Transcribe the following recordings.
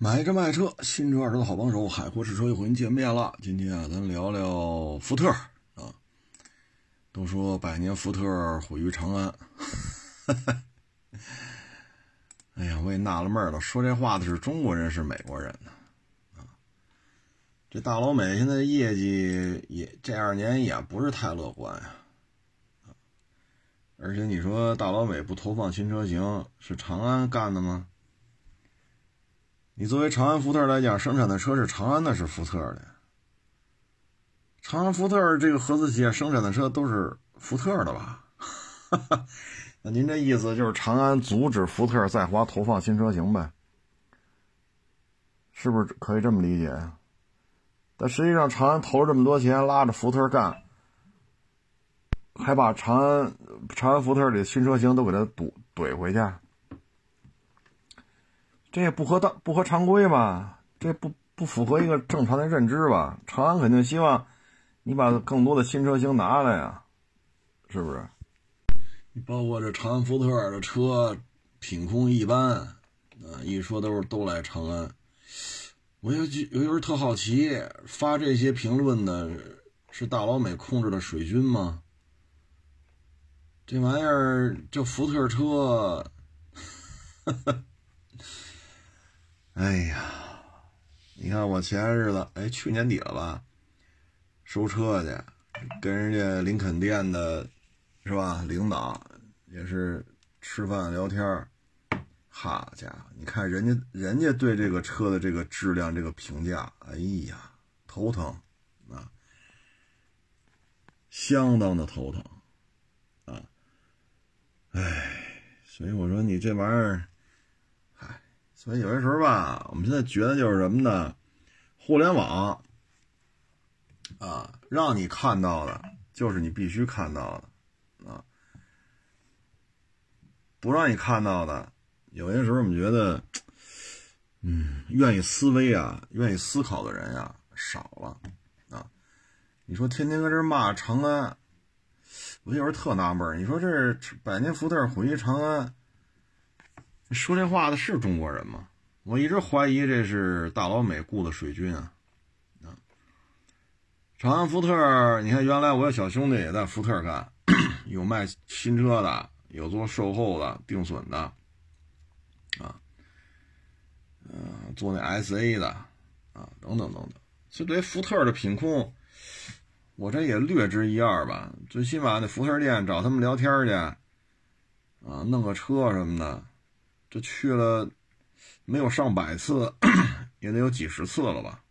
买车卖车，新车二手的好帮手，海阔试车又和您见面了。今天啊，咱聊聊福特啊。都说百年福特毁于长安，哎呀，我也纳了闷了。说这话的是中国人是美国人呢？啊，这大老美现在业绩也这二年也不是太乐观呀。而且你说大老美不投放新车型，是长安干的吗？你作为长安福特来讲，生产的车是长安的，是福特的。长安福特这个合资企业生产的车都是福特的吧？那您这意思就是长安阻止福特在华投放新车型呗？是不是可以这么理解？但实际上，长安投了这么多钱拉着福特干，还把长安长安福特的新车型都给他怼怼回去。这也不合当不合常规吧？这不不符合一个正常的认知吧？长安肯定希望你把更多的新车型拿来呀，是不是？你包括这长安福特的车品控一般，啊，一说都是都来长安。我有有有人特好奇，发这些评论的是大老美控制的水军吗？这玩意儿这福特车，哈哈。哎呀，你看我前日子，哎，去年底了吧，收车去，跟人家林肯店的，是吧？领导也是吃饭聊天好家伙，你看人家人家对这个车的这个质量这个评价，哎呀，头疼啊，相当的头疼啊，哎，所以我说你这玩意儿。所以有些时候吧，我们现在觉得就是什么呢？互联网啊，让你看到的就是你必须看到的啊，不让你看到的，有些时候我们觉得，嗯，愿意思维啊，愿意思考的人呀少了啊。你说天天搁这骂长安，我有时候特纳闷你说这百年福特毁于长安。说这话的是中国人吗？我一直怀疑这是大老美雇的水军啊！长安福特，你看原来我有小兄弟也在福特干，有卖新车的，有做售后的、定损的，啊，嗯，做那 SA 的，啊，等等等等。其实对于福特的品控，我这也略知一二吧。最起码那福特店找他们聊天去，啊，弄个车什么的。这去了没有上百次，也得有几十次了吧？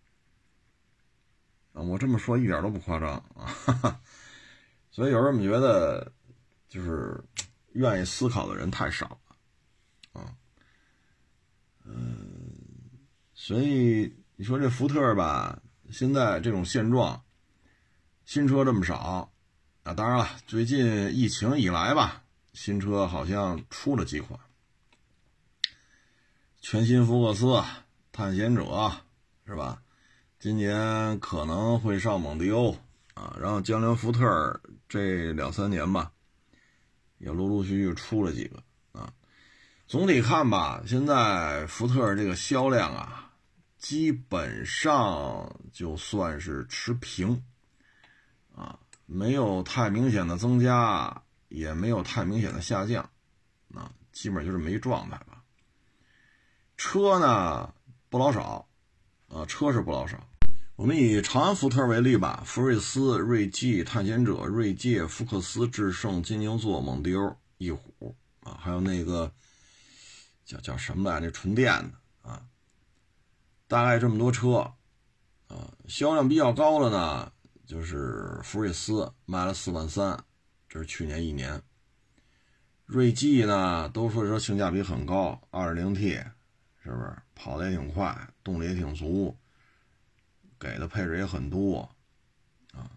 啊，我这么说一点都不夸张啊！所以有时候我们觉得，就是愿意思考的人太少了啊。嗯，所以你说这福特吧，现在这种现状，新车这么少啊。当然了，最近疫情以来吧，新车好像出了几款。全新福克斯、探险者，是吧？今年可能会上蒙迪欧啊，然后江铃福特这两三年吧，也陆陆续续出了几个啊。总体看吧，现在福特这个销量啊，基本上就算是持平啊，没有太明显的增加，也没有太明显的下降，啊，基本就是没状态。车呢不老少，啊，车是不老少。我们以长安福特为例吧，福睿斯、锐际、探险者、锐界、福克斯、致胜、金牛座、蒙迪欧、翼虎啊，还有那个叫叫什么来着？纯电的啊，大概这么多车啊，销量比较高的呢，就是福睿斯卖了四万三，这是去年一年。锐际呢，都说说性价比很高，二点零 T。是不是跑的也挺快，动力也挺足，给的配置也很多，啊，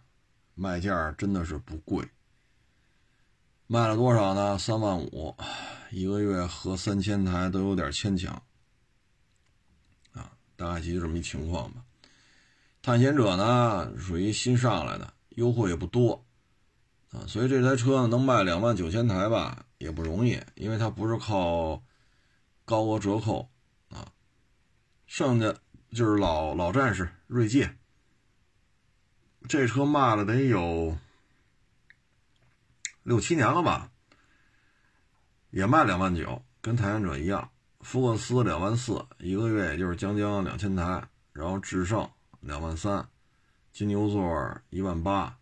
卖价真的是不贵，卖了多少呢？三万五，一个月合三千台都有点牵强，啊，大概其实这么一情况吧。探险者呢，属于新上来的，优惠也不多，啊，所以这台车能卖两万九千台吧，也不容易，因为它不是靠高额折扣。剩下就是老老战士锐界，这车卖了得有六七年了吧，也卖两万九，跟探险者一样。福克斯两万四，一个月也就是将将两千台，然后智胜两万三，金牛座一万八，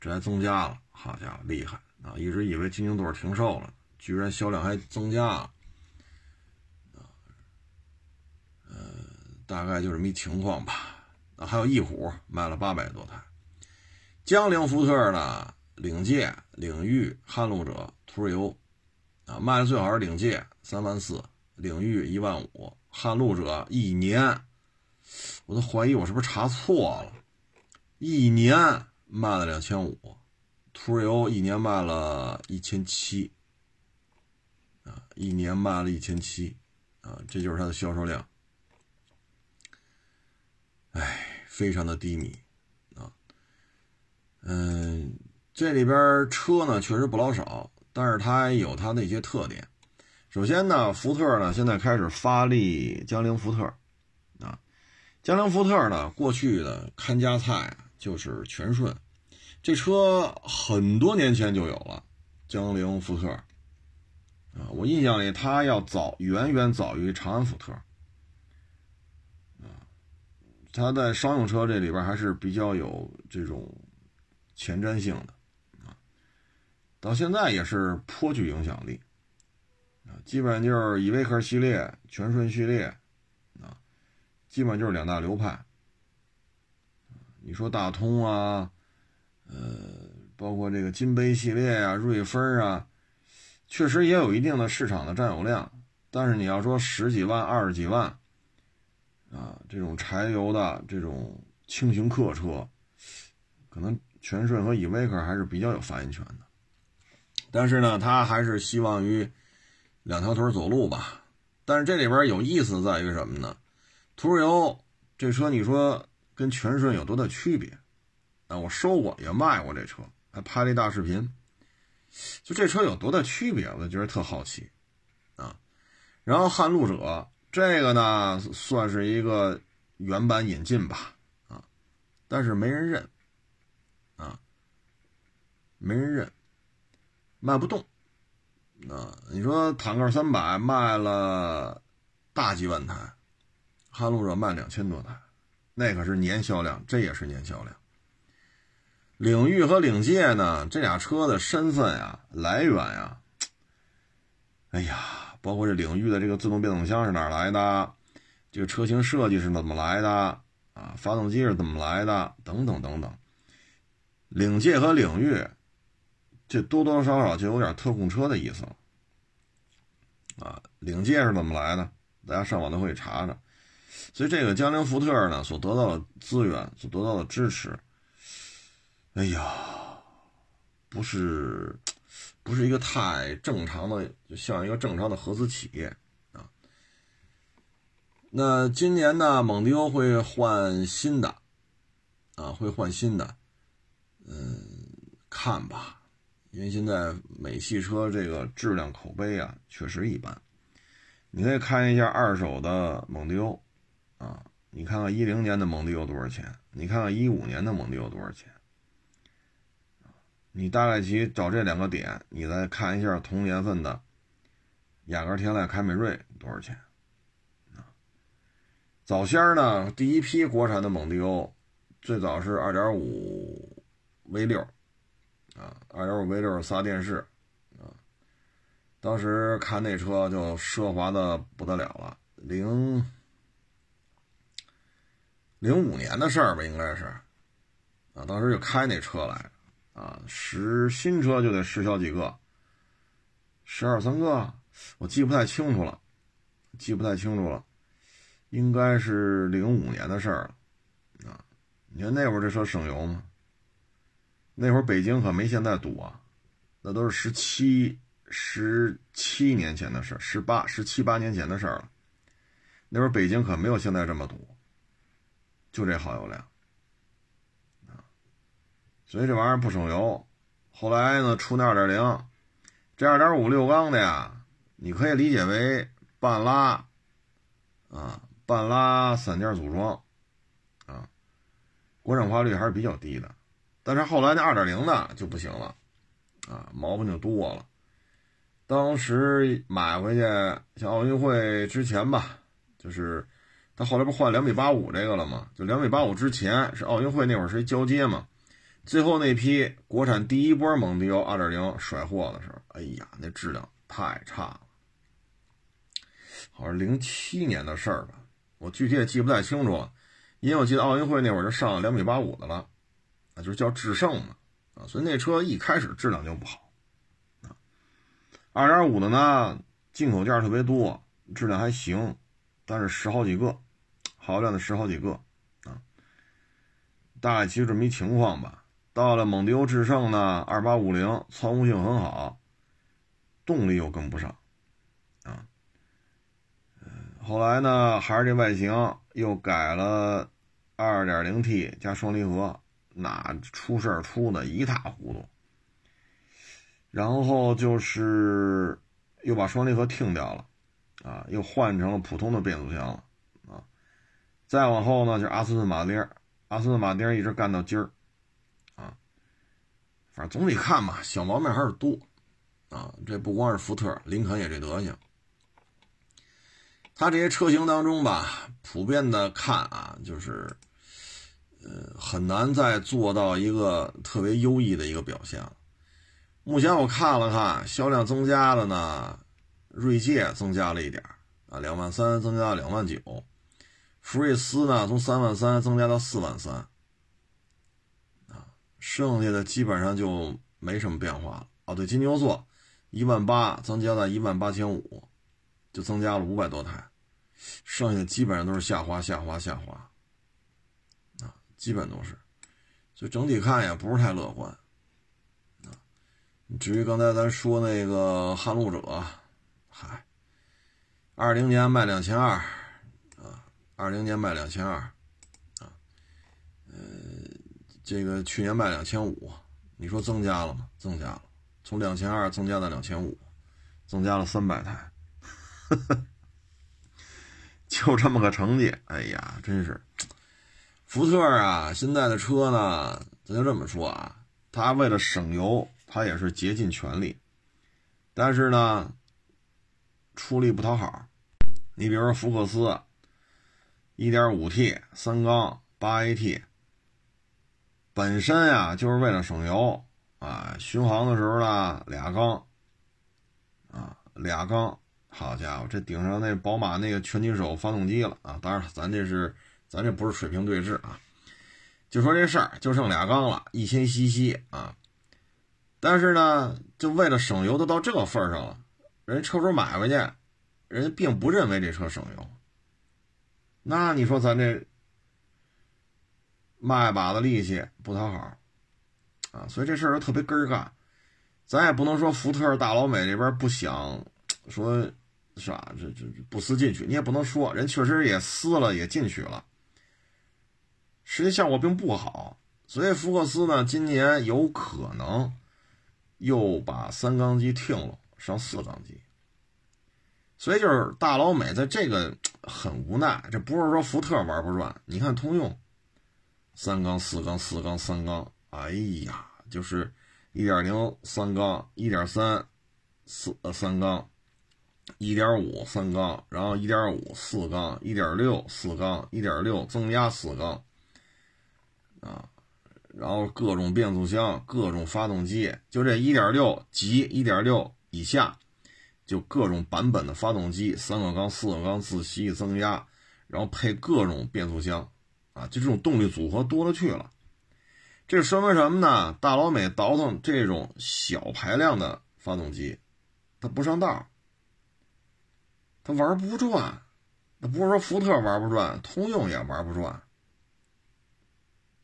这还增加了，好家伙，厉害啊！一直以为金牛座停售了，居然销量还增加了，啊，呃，大概就这么一情况吧。还有翼虎卖了八百多台，江铃福特呢，领界、领域、撼路者、途锐欧，啊，卖的最好是领界三万四。领域一万五，撼路者一年，我都怀疑我是不是查错了，一年卖了两千五，途锐欧一年卖了一千七，啊，一年卖了一千七，啊，这就是它的销售量，哎，非常的低迷，啊，嗯，这里边车呢确实不老少，但是它有它的一些特点。首先呢，福特呢现在开始发力江铃福特，啊，江铃福特呢过去的看家菜就是全顺，这车很多年前就有了江铃福特，啊，我印象里它要早远远早于长安福特，它在商用车这里边还是比较有这种前瞻性的，啊，到现在也是颇具影响力。啊基本上就是依维柯系列、全顺系列，啊，基本上就是两大流派。你说大通啊，呃，包括这个金杯系列啊、瑞风啊，确实也有一定的市场的占有量。但是你要说十几万、二十几万，啊，这种柴油的这种轻型客车，可能全顺和依维柯还是比较有发言权的。但是呢，他还是希望于。两条腿走路吧，但是这里边有意思在于什么呢？途锐欧这车，你说跟全顺有多大区别？啊，我收过也卖过这车，还拍了一大视频。就这车有多大区别？我就觉得特好奇啊。然后撼路者这个呢，算是一个原版引进吧，啊，但是没人认，啊，没人认，卖不动。啊，你说坦克三百卖了大几万台，撼路者卖两千多台，那可是年销量，这也是年销量。领域和领界呢，这俩车的身份呀、来源呀，哎呀，包括这领域的这个自动变速箱是哪来的，这个车型设计是怎么来的啊，发动机是怎么来的，等等等等。领界和领域。这多多少少就有点特供车的意思了，啊，领界是怎么来的？大家上网都可以查查。所以这个江铃福特呢，所得到的资源，所得到的支持，哎呀，不是，不是一个太正常的，就像一个正常的合资企业啊。那今年呢，蒙迪欧会换新的，啊，会换新的，嗯，看吧。因为现在美系车这个质量口碑啊，确实一般。你可以看一下二手的蒙迪欧，啊，你看看一零年的蒙迪欧多少钱？你看看一五年的蒙迪欧多少钱？你大概其找这两个点，你再看一下同年份的雅阁、天籁、凯美瑞多少钱？啊，早先呢，第一批国产的蒙迪欧，最早是二点五 V 六。啊，二点五 V 六仨电视，啊，当时看那车就奢华的不得了了。零零五年的事儿吧，应该是，啊，当时就开那车来，啊，十新车就得十小几个，十二三个，我记不太清楚了，记不太清楚了，应该是零五年的事儿了，啊，你看那会儿这车省油吗？那会儿北京可没现在堵啊，那都是十七、十七年前的事十八、十七八年前的事儿了。那会儿北京可没有现在这么堵，就这耗油量，所以这玩意儿不省油。后来呢，出那二点零，这二点五六缸的呀，你可以理解为半拉啊，半拉散件组装，啊，国产化率还是比较低的。但是后来那二点零的就不行了，啊，毛病就多了。当时买回去，像奥运会之前吧，就是他后来不换两米八五这个了吗？就两米八五之前是奥运会那会儿是一交接嘛。最后那批国产第一波蒙迪欧二点零甩货的时候，哎呀，那质量太差了。好像零七年的事儿吧，我具体也记不太清楚了，因为我记得奥运会那会儿就上两米八五的了，啊，就是叫致胜嘛，啊，所以那车一开始质量就不好，啊，二点五的呢，进口件特别多，质量还行，但是十好几个，好量的十好几个，啊，大概其实这么一情况吧。到了蒙迪欧致胜呢，二八五零，操控性很好，动力又跟不上，啊。后来呢，还是这外形又改了，2.0T 加双离合，那出事儿出的一塌糊涂。然后就是又把双离合停掉了，啊，又换成了普通的变速箱了，啊。再往后呢，就是阿斯顿马丁，阿斯顿马丁一直干到今儿，反正总体看吧，小毛病还是多，啊，这不光是福特，林肯也这德行。它这些车型当中吧，普遍的看啊，就是，呃，很难再做到一个特别优异的一个表现了。目前我看了看，销量增加的呢，锐界增加了一点啊，两万三增加到两万九，福睿斯呢从三万三增加到四万三，剩下的基本上就没什么变化了。哦，对，金牛座一万八增加到一万八千五。就增加了五百多台，剩下的基本上都是下滑、下滑、下滑，啊，基本都是，所以整体看也不是太乐观，啊，至于刚才咱说那个撼路者，嗨，二零年卖两千二，啊，二零年卖两千二，这个去年卖两千五，你说增加了吗？增加了，从两千二增加到两千五，增加了三百台。就这么个成绩，哎呀，真是，福特啊，现在的车呢，咱就这么说啊，他为了省油，他也是竭尽全力，但是呢，出力不讨好。你比如说福克斯，1.5T 三缸 8AT，本身呀就是为了省油啊，巡航的时候呢俩缸，啊俩缸。好家伙，这顶上那宝马那个全金手发动机了啊！当然，咱这是咱这不是水平对峙啊，就说这事儿就剩俩缸了，一千 CC 啊。但是呢，就为了省油，都到这个份上了，人车主买回去，人家并不认为这车省油。那你说咱这卖把子力气不讨好啊？所以这事儿就特别根儿干，咱也不能说福特大老美这边不想说。是吧？这这不思进取，你也不能说人确实也撕了，也进取了，实际效果并不好。所以福克斯呢，今年有可能又把三缸机停了，上四缸机。所以就是大老美在这个很无奈，这不是说福特玩不转，你看通用三缸、四缸、四缸、三缸，哎呀，就是一点零三缸、一点三四呃三缸。一点五三缸，然后一点五四缸，一点六四缸，一点六增压四缸，啊，然后各种变速箱，各种发动机，就这一点六及一点六以下，就各种版本的发动机，三个缸、四个缸自吸增压，然后配各种变速箱，啊，就这种动力组合多了去了。这说明什么呢？大老美倒腾这种小排量的发动机，它不上道。他玩不转，那不是说福特玩不转，通用也玩不转。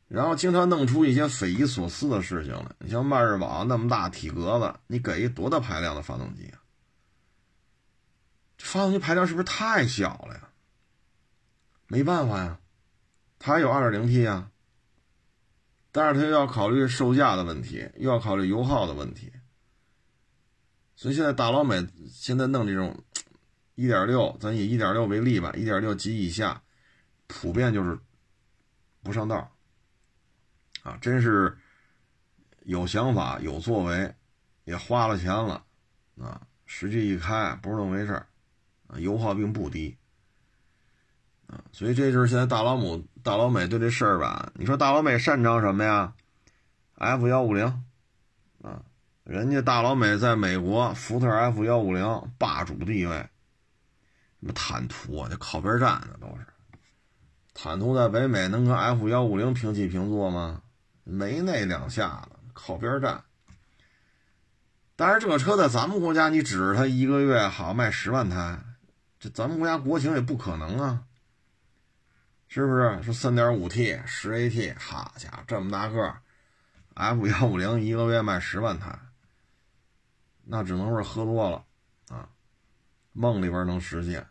然后经常弄出一些匪夷所思的事情来。你像迈锐宝那么大体格子，你给一多大排量的发动机啊？这发动机排量是不是太小了呀？没办法呀，它有 2.0T 啊，但是它又要考虑售价的问题，又要考虑油耗的问题。所以现在大老美现在弄这种。一点六，咱以一点六为例吧，一点六 G 以下，普遍就是不上道啊，真是有想法、有作为，也花了钱了啊，实际一开不是那么回事啊，油耗并不低啊，所以这就是现在大老母、大老美对这事儿吧，你说大老美擅长什么呀？F 幺五零啊。人家大老美在美国，福特 F 幺五零霸主地位。什么坦途啊，这靠边站的都是。坦途在北美能跟 F 幺五零平起平坐吗？没那两下子，靠边站。但是这个车在咱们国家，你指着它一个月好卖十万台，这咱们国家国情也不可能啊，是不是？是三点五 T 十 AT，好家伙，这么大个 F 幺五零一个月卖十万台。那只能是喝多了，啊，梦里边能实现，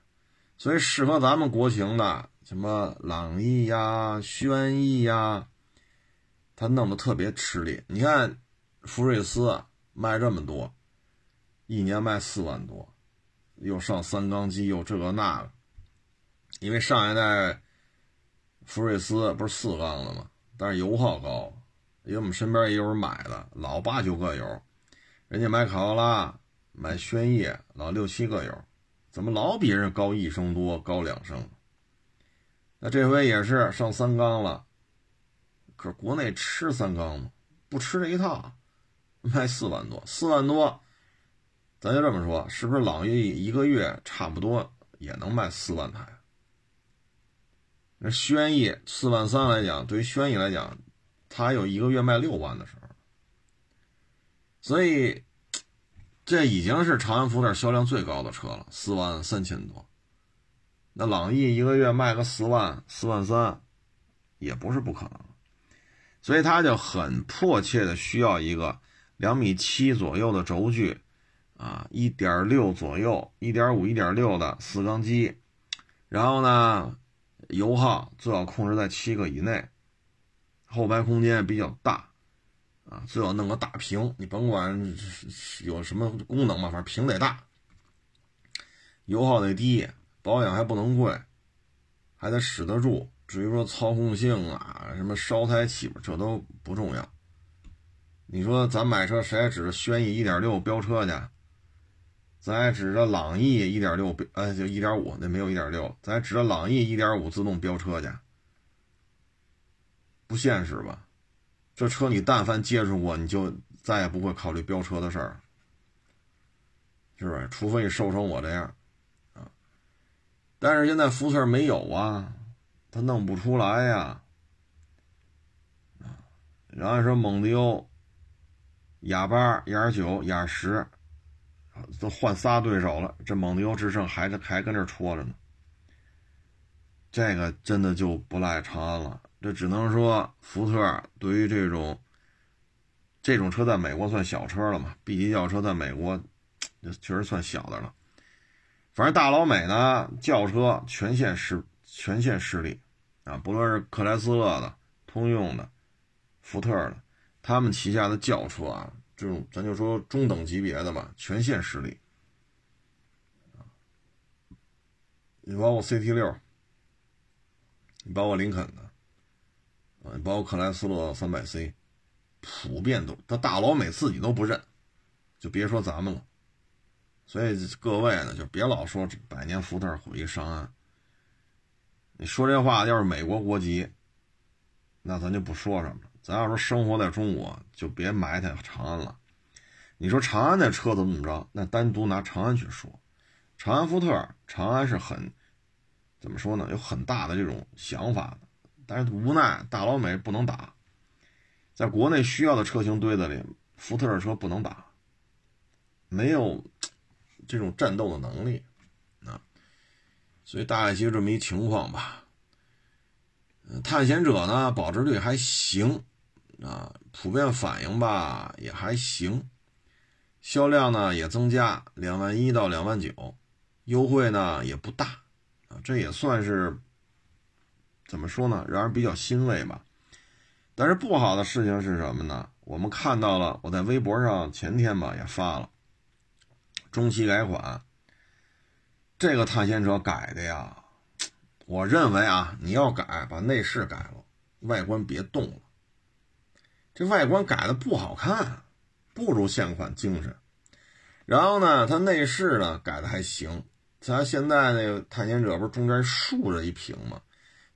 所以适合咱们国情的什么朗逸呀、轩逸呀，它弄得特别吃力。你看福睿斯卖这么多，一年卖四万多，又上三缸机，又这个那个。因为上一代福睿斯不是四缸的吗？但是油耗高，因为我们身边也有人买的，老八九个油。人家买卡罗拉、买轩逸，老六七个油，怎么老比人高一升多、高两升？那这回也是上三缸了，可国内吃三缸吗？不吃这一套，卖四万多，四万多，咱就这么说，是不是朗逸一个月差不多也能卖四万台？那轩逸四万三来讲，对于轩逸来讲，它有一个月卖六万的时候。所以，这已经是长安福特销量最高的车了，四万三千多。那朗逸一个月卖个四万、四万三，也不是不可能。所以，他就很迫切的需要一个两米七左右的轴距，啊，一点六左右、一点五、一点六的四缸机，然后呢，油耗最好控制在七个以内，后排空间比较大。啊，最好弄个大屏，你甭管有什么功能嘛，反正屏得大，油耗得低，保养还不能贵，还得使得住。至于说操控性啊，什么烧胎气这都不重要。你说咱买车谁还指着轩逸一点六飙车去？咱还指着朗逸一点六标，呃，就一点五，那没有一点六，咱还指着朗逸一点五自动飙车去？不现实吧？这车你但凡接触过，你就再也不会考虑飙车的事儿，是不是？除非你瘦成我这样，啊！但是现在福特没有啊，他弄不出来呀，啊！然后说蒙迪欧、雅八、雅九、雅十，都换仨对手了，这蒙迪欧智胜还还跟这戳着呢，这个真的就不赖长安了。这只能说，福特对于这种这种车在美国算小车了嘛？B 级轿车在美国，这确实算小的了。反正大老美呢，轿车全线失全线失利啊！不论是克莱斯勒的、通用的、福特的，他们旗下的轿车啊，这种咱就说中等级别的吧，全线实力你包括 CT 六，你包括林肯的。啊，包括克莱斯勒三百 C，普遍都他大老美自己都不认，就别说咱们了。所以各位呢，就别老说百年福特毁于上岸。你说这话要是美国国籍，那咱就不说什么了。咱要说生活在中国，就别埋汰长安了。你说长安那车怎么怎么着？那单独拿长安去说。长安福特，长安是很怎么说呢？有很大的这种想法的。但是无奈大老美不能打，在国内需要的车型堆子里，福特的车不能打，没有这种战斗的能力啊，所以大概就这么一情况吧。探险者呢，保值率还行啊，普遍反应吧也还行，销量呢也增加两万一到两万九，优惠呢也不大啊，这也算是。怎么说呢？让人比较欣慰吧。但是不好的事情是什么呢？我们看到了，我在微博上前天吧也发了中期改款，这个探险者改的呀，我认为啊，你要改，把内饰改了，外观别动了。这外观改的不好看，不如现款精神。然后呢，它内饰呢改的还行。咱现在那个探险者不是中间竖着一屏吗？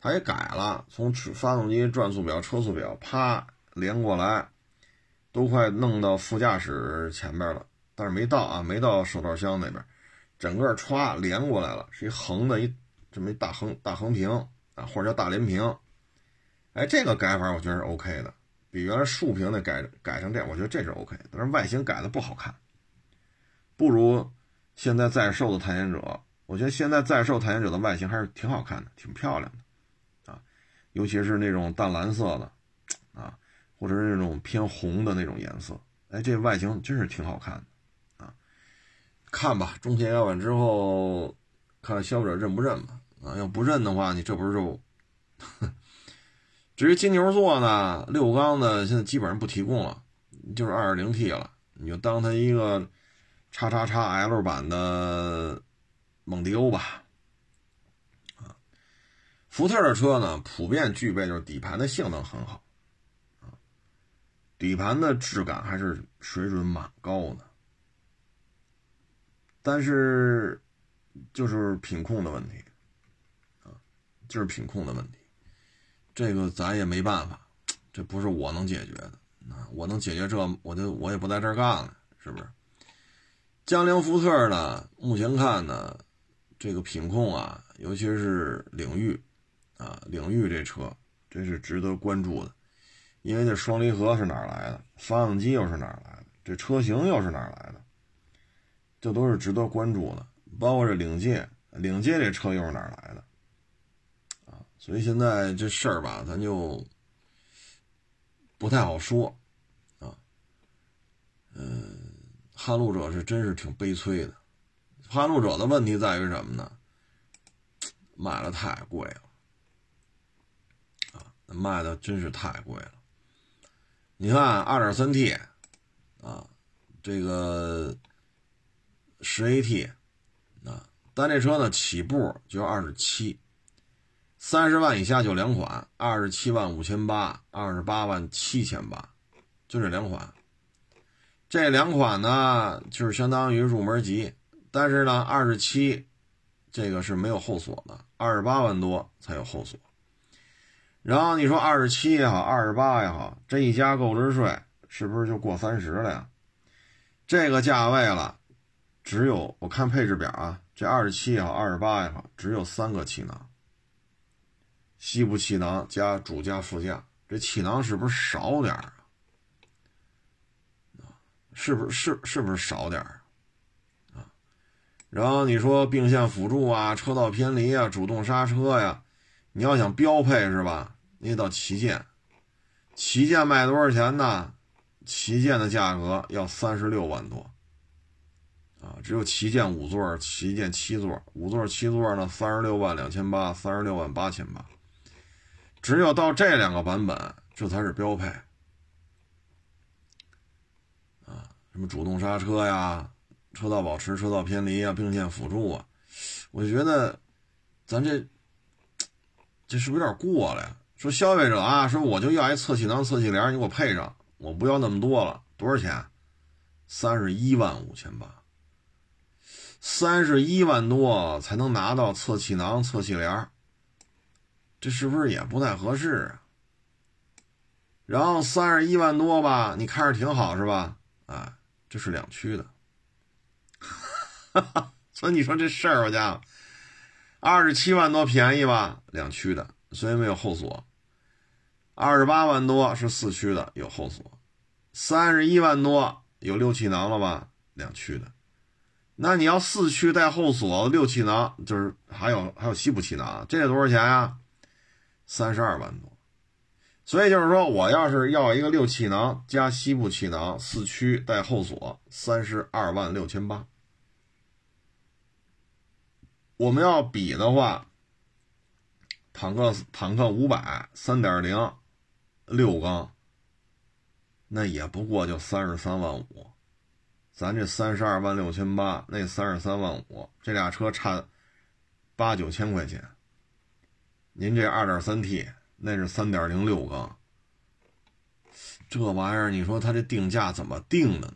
它也改了，从发动机、转速表、车速表啪连过来，都快弄到副驾驶前边了，但是没到啊，没到手套箱那边，整个歘连过来了，是一横的一这么一大横大横屏啊，或者叫大连屏。哎，这个改法我觉得是 OK 的，比原来竖屏的改改成这样，我觉得这是 OK，但是外形改的不好看，不如。现在在售的探险者，我觉得现在在售探险者的外形还是挺好看的，挺漂亮的，啊，尤其是那种淡蓝色的，啊，或者是那种偏红的那种颜色，哎，这外形真是挺好看的，啊，看吧，中天要完之后，看消费者认不认吧，啊，要不认的话，你这不是就，至于金牛座呢，六缸的现在基本上不提供了，就是二点零 T 了，你就当它一个。叉叉叉 L 版的蒙迪欧吧，啊，福特的车呢，普遍具备就是底盘的性能很好，啊，底盘的质感还是水准蛮高的，但是就是品控的问题，啊，就是品控的问题，这个咱也没办法，这不是我能解决的，啊，我能解决这，我就我也不在这儿干了，是不是？江铃福特呢，目前看呢，这个品控啊，尤其是领域啊，领域这车真是值得关注的，因为这双离合是哪儿来的，发动机又是哪儿来的，这车型又是哪儿来的，这都是值得关注的。包括这领界，领界这车又是哪儿来的？所以现在这事儿吧，咱就不太好说啊，嗯。撼路者是真是挺悲催的，撼路者的问题在于什么呢？卖的太贵了，啊，卖的真是太贵了。你看二点三 T，啊，这个十 AT，啊，但这车呢起步就二十七，三十万以下就两款，二十七万五千八，二十八万七千八，就这两款。这两款呢，就是相当于入门级，但是呢，二十七，这个是没有后锁的，二十八万多才有后锁。然后你说二十七也好，二十八也好，这一加购置税，是不是就过三十了呀？这个价位了，只有我看配置表啊，这二十七也好，二十八也好，只有三个气囊，西部气囊加主驾副驾，这气囊是不是少点儿？是不是是是不是少点儿啊？然后你说并线辅助啊、车道偏离啊、主动刹车呀，你要想标配是吧？你得到旗舰，旗舰卖多少钱呢？旗舰的价格要三十六万多啊！只有旗舰五座、旗舰七座、五座七座呢，三十六万两千八、三十六万八千八。只有到这两个版本，这才是标配啊。什么主动刹车呀，车道保持、车道偏离啊，并线辅助啊，我就觉得，咱这这是不是有点过了呀？说消费者啊，说我就要一侧气囊、侧气帘，你给我配上，我不要那么多了，多少钱？三十一万五千八，三十一万多才能拿到侧气囊、侧气帘，这是不是也不太合适啊？然后三十一万多吧，你看着挺好是吧？啊。这是两驱的，所以你说这事儿，我家伙二十七万多便宜吧？两驱的，所以没有后锁。二十八万多是四驱的，有后锁。三十一万多有六气囊了吧？两驱的。那你要四驱带后锁，六气囊就是还有还有西部气囊，这得多少钱呀？三十二万多。所以就是说，我要是要一个六气囊加西部气囊四驱带后锁，三十二万六千八。我们要比的话，坦克坦克五百三点零六缸，那也不过就三十三万五。咱这三十二万六千八，那三十三万五，这俩车差八九千块钱。您这二点三 T，那是三点零六缸，这玩意儿，你说它这定价怎么定的呢？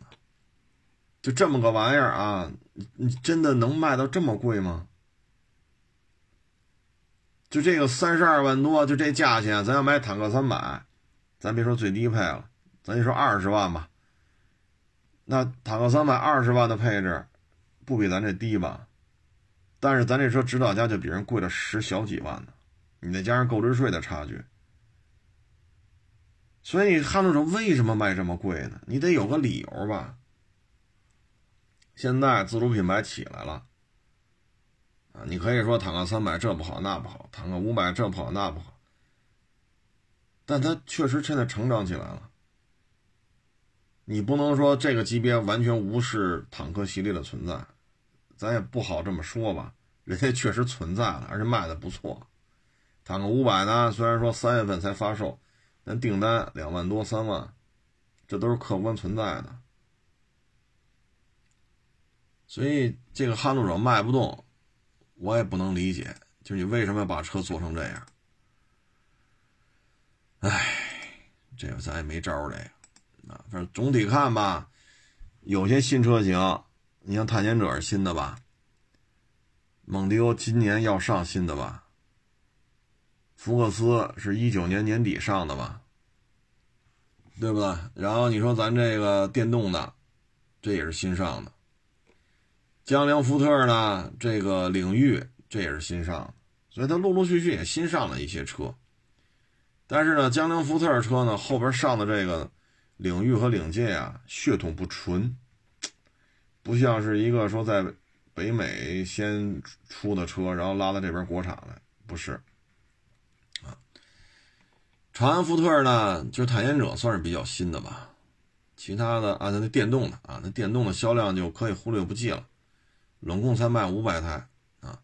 就这么个玩意儿啊，你真的能卖到这么贵吗？就这个三十二万多，就这价钱，咱要买坦克三百，咱别说最低配了，咱就说二十万吧。那坦克三百二十万的配置，不比咱这低吧？但是咱这车指导价就比人贵了十小几万呢。你再加上购置税的差距，所以汉路者为什么卖这么贵呢？你得有个理由吧。现在自主品牌起来了，啊，你可以说坦克三百这不好那不好，坦克五百这不好那不好，但它确实现在成长起来了。你不能说这个级别完全无视坦克系列的存在，咱也不好这么说吧。人家确实存在了，而且卖的不错。坦克五百呢？虽然说三月份才发售，但订单两万多、三万，这都是客观存在的。所以这个撼路者卖不动，我也不能理解，就你为什么要把车做成这样？哎，这个咱也没招儿，这个啊，反正总体看吧，有些新车型，你像探险者是新的吧？蒙迪欧今年要上新的吧？福克斯是一九年年底上的吧，对不对？然后你说咱这个电动的，这也是新上的。江铃福特呢，这个领域这也是新上的，所以它陆陆续续也新上了一些车。但是呢，江铃福特车呢后边上的这个领域和领界啊，血统不纯，不像是一个说在北美先出的车，然后拉到这边国产来，不是。长安福特呢，就是探险者算是比较新的吧，其他的啊，那电动的啊，那电动的销量就可以忽略不计了，拢共才卖五百台啊。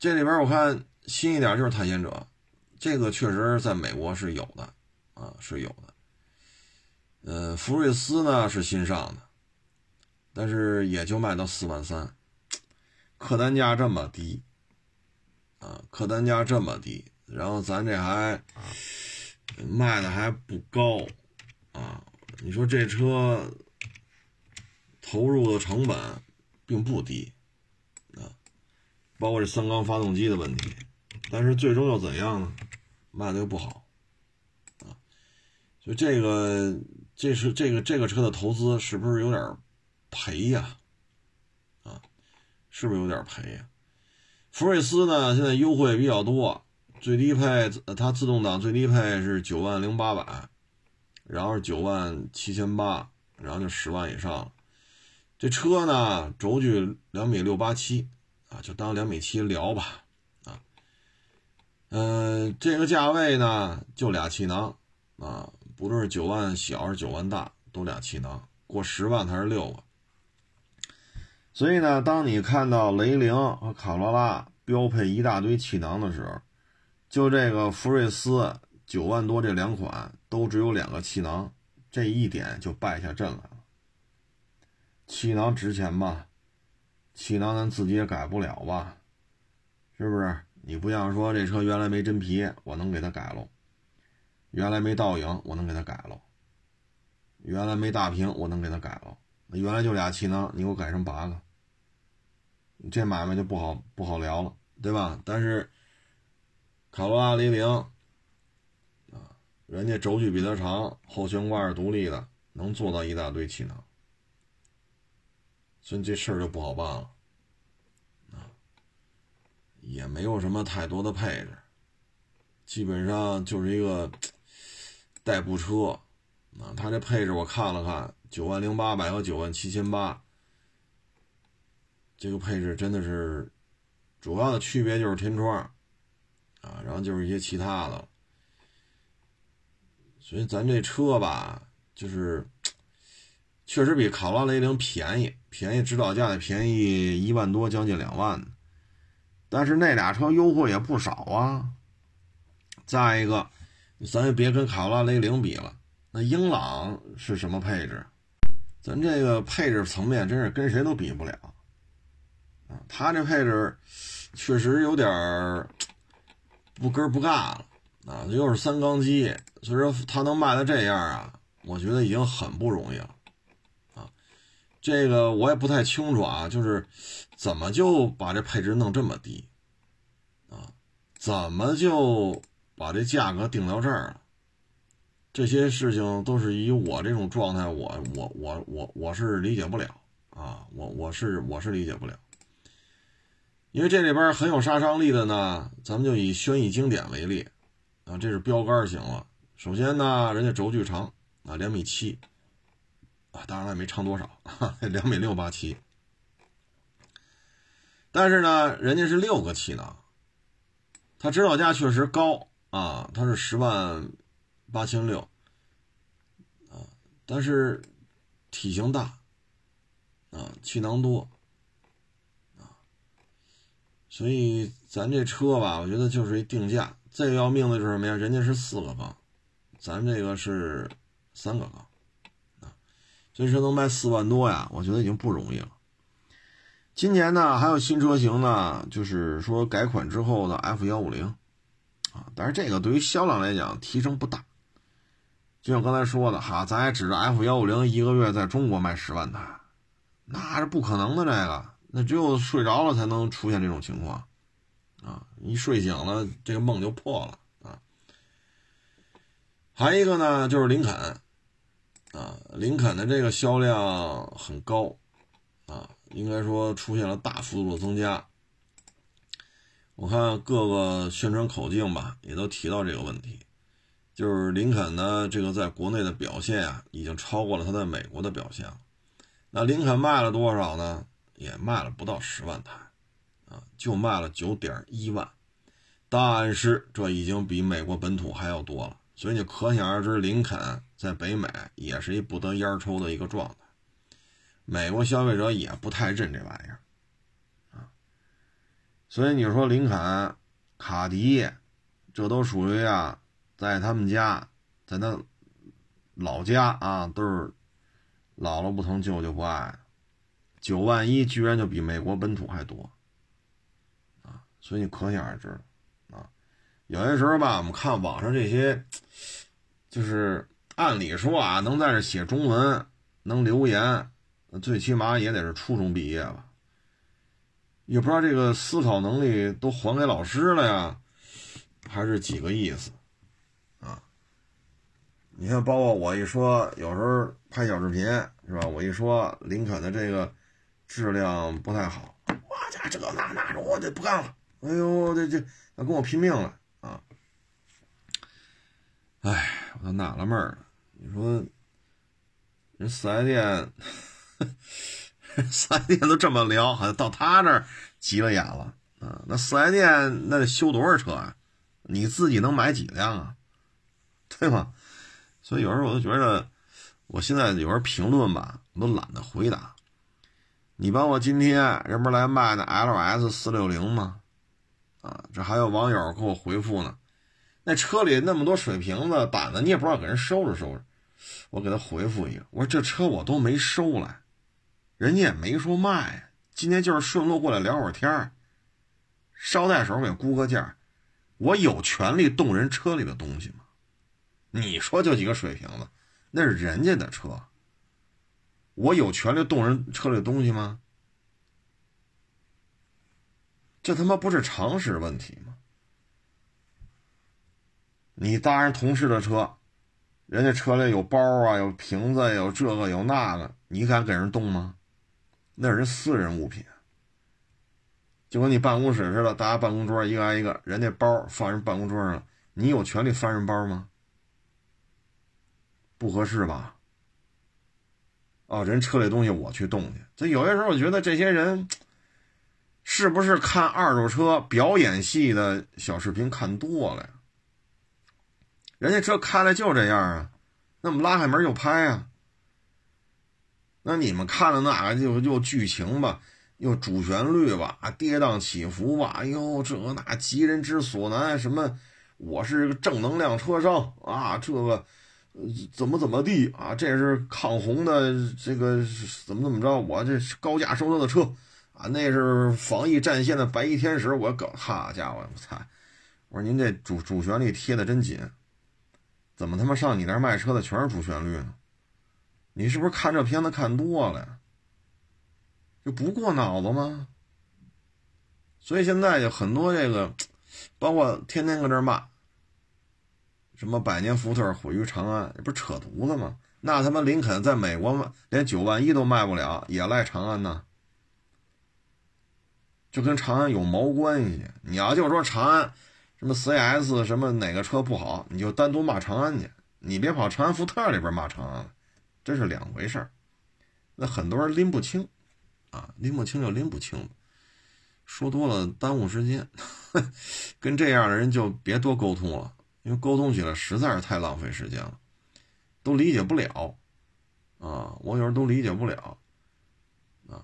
这里边我看新一点就是探险者，这个确实在美国是有的啊，是有的。呃，福睿斯呢是新上的，但是也就卖到四万三，客单价这么低啊，客单价这么低。然后咱这还卖的还不高啊！你说这车投入的成本并不低啊，包括这三缸发动机的问题，但是最终又怎样呢？卖的又不好啊！就这个，这是这个这个车的投资是不是有点赔呀？啊，是不是有点赔呀？福睿斯呢，现在优惠比较多。最低配，它自动挡最低配是九万零八百，然后是九万七千八，然后就十万以上了。这车呢，轴距两米六八七，啊，就当两米七聊吧，啊，嗯，这个价位呢，就俩气囊，啊，不论是九万小还是九万大，都俩气囊，过十万才是六个。所以呢，当你看到雷凌和卡罗拉标配一大堆气囊的时候，就这个福睿斯九万多，这两款都只有两个气囊，这一点就败下阵来了。气囊值钱吧？气囊咱自己也改不了吧？是不是？你不像说这车原来没真皮，我能给它改了；原来没倒影，我能给它改了；原来没大屏，我能给它改了。原来就俩气囊，你给我改成八个，这买卖就不好不好聊了，对吧？但是。卡罗拉、雷凌，啊，人家轴距比它长，后悬挂是独立的，能做到一大堆气囊，所以这事儿就不好办了，啊，也没有什么太多的配置，基本上就是一个代步车，啊，它这配置我看了看，九万零八百和九万七千八，这个配置真的是主要的区别就是天窗。啊，然后就是一些其他的，所以咱这车吧，就是 确实比卡罗拉雷凌便宜，便宜指导价也便宜一万多，将近两万但是那俩车优惠也不少啊。再一个，咱也别跟卡罗拉雷凌比了，那英朗是什么配置？咱这个配置层面真是跟谁都比不了啊。它这配置确实有点不根不尬了啊！又是三缸机，所以说它能卖的这样啊，我觉得已经很不容易了啊。这个我也不太清楚啊，就是怎么就把这配置弄这么低啊？怎么就把这价格定到这儿了？这些事情都是以我这种状态，我我我我我是理解不了啊！我我是我是理解不了。因为这里边很有杀伤力的呢，咱们就以轩逸经典为例，啊，这是标杆型了。首先呢，人家轴距长啊，两米七，啊，当然了，没长多少，两米六八七。但是呢，人家是六个气囊，它指导价确实高啊，它是十万八千六，啊，但是体型大，啊，气囊多。所以咱这车吧，我觉得就是一定价。最要命的就是什么呀？人家是四个缸，咱这个是三个缸啊。这车能卖四万多呀，我觉得已经不容易了。今年呢，还有新车型呢，就是说改款之后的 F 幺五零啊，但是这个对于销量来讲提升不大。就像刚才说的哈，咱也指着 F 幺五零一个月在中国卖十万台，那是不可能的这个。那只有睡着了才能出现这种情况，啊，一睡醒了这个梦就破了啊。还一个呢，就是林肯，啊，林肯的这个销量很高，啊，应该说出现了大幅度的增加。我看各个宣传口径吧，也都提到这个问题，就是林肯呢这个在国内的表现啊，已经超过了它在美国的表现了。那林肯卖了多少呢？也卖了不到十万台，啊，就卖了九点一万，但是这已经比美国本土还要多了，所以你可想而知，林肯在北美也是一不得烟抽的一个状态，美国消费者也不太认这玩意儿，啊，所以你说林肯、卡迪，这都属于啊，在他们家，在那老家啊，都是姥姥不疼，舅舅不爱。九万一居然就比美国本土还多，啊，所以你可想而知了，啊，有些时候吧，我们看网上这些，就是按理说啊，能在这写中文，能留言，最起码也得是初中毕业吧，也不知道这个思考能力都还给老师了呀，还是几个意思，啊，你看，包括我一说，有时候拍小视频是吧？我一说林肯的这个。质量不太好，我家这那那我这不干了，哎呦，这这要跟我拼命了啊！哎，我都纳了闷了，你说人四 S 店，四 S 店都这么聊，好像到他这儿急了眼了啊！那四 S 店那得修多少车啊？你自己能买几辆啊？对吗？所以有时候我都觉得，我现在有时候评论吧，我都懒得回答。你帮我今天人不是来卖那 LS 四六零吗？啊，这还有网友给我回复呢。那车里那么多水瓶子、板子，你也不知道给人收拾收拾。我给他回复一个，我说这车我都没收来，人家也没说卖，今天就是顺路过来聊会儿天儿，捎带手给估个价。我有权利动人车里的东西吗？你说就几个水瓶子，那是人家的车。我有权利动人车里的东西吗？这他妈不是常识问题吗？你搭人同事的车，人家车里有包啊，有瓶子，有这个有那个，你敢给人动吗？那是私人物品，就跟你办公室似的，大家办公桌一个挨一个，人家包放人办公桌上，你有权利翻人包吗？不合适吧？哦，人车里东西我去动去，这有些时候我觉得这些人是不是看二手车表演系的小视频看多了呀？人家车开了就这样啊，那么拉开门就拍啊。那你们看了那个就就剧情吧，又主旋律吧，跌宕起伏吧，哎呦这个那急人之所难，什么我是个正能量车商啊，这个。呃怎么怎么地啊？这是抗洪的，这个怎么怎么着？我这高价收他的车啊，那是防疫战线的白衣天使，我搞，好家伙，我操！我说您这主主旋律贴的真紧，怎么他妈上你那儿卖车的全是主旋律呢？你是不是看这片子看多了呀？就不过脑子吗？所以现在就很多这个，包括天天搁这骂，什么百年福特毁于长安，这不是扯犊子吗？那他妈林肯在美国连九万一都卖不了，也赖长安呢？就跟长安有毛关系？你要就说长安什么 CS 什么哪个车不好，你就单独骂长安去，你别跑长安福特里边骂长安了，这是两回事儿。那很多人拎不清啊，拎不清就拎不清说多了耽误时间，跟这样的人就别多沟通了，因为沟通起来实在是太浪费时间了，都理解不了啊，我有时候都理解不了。啊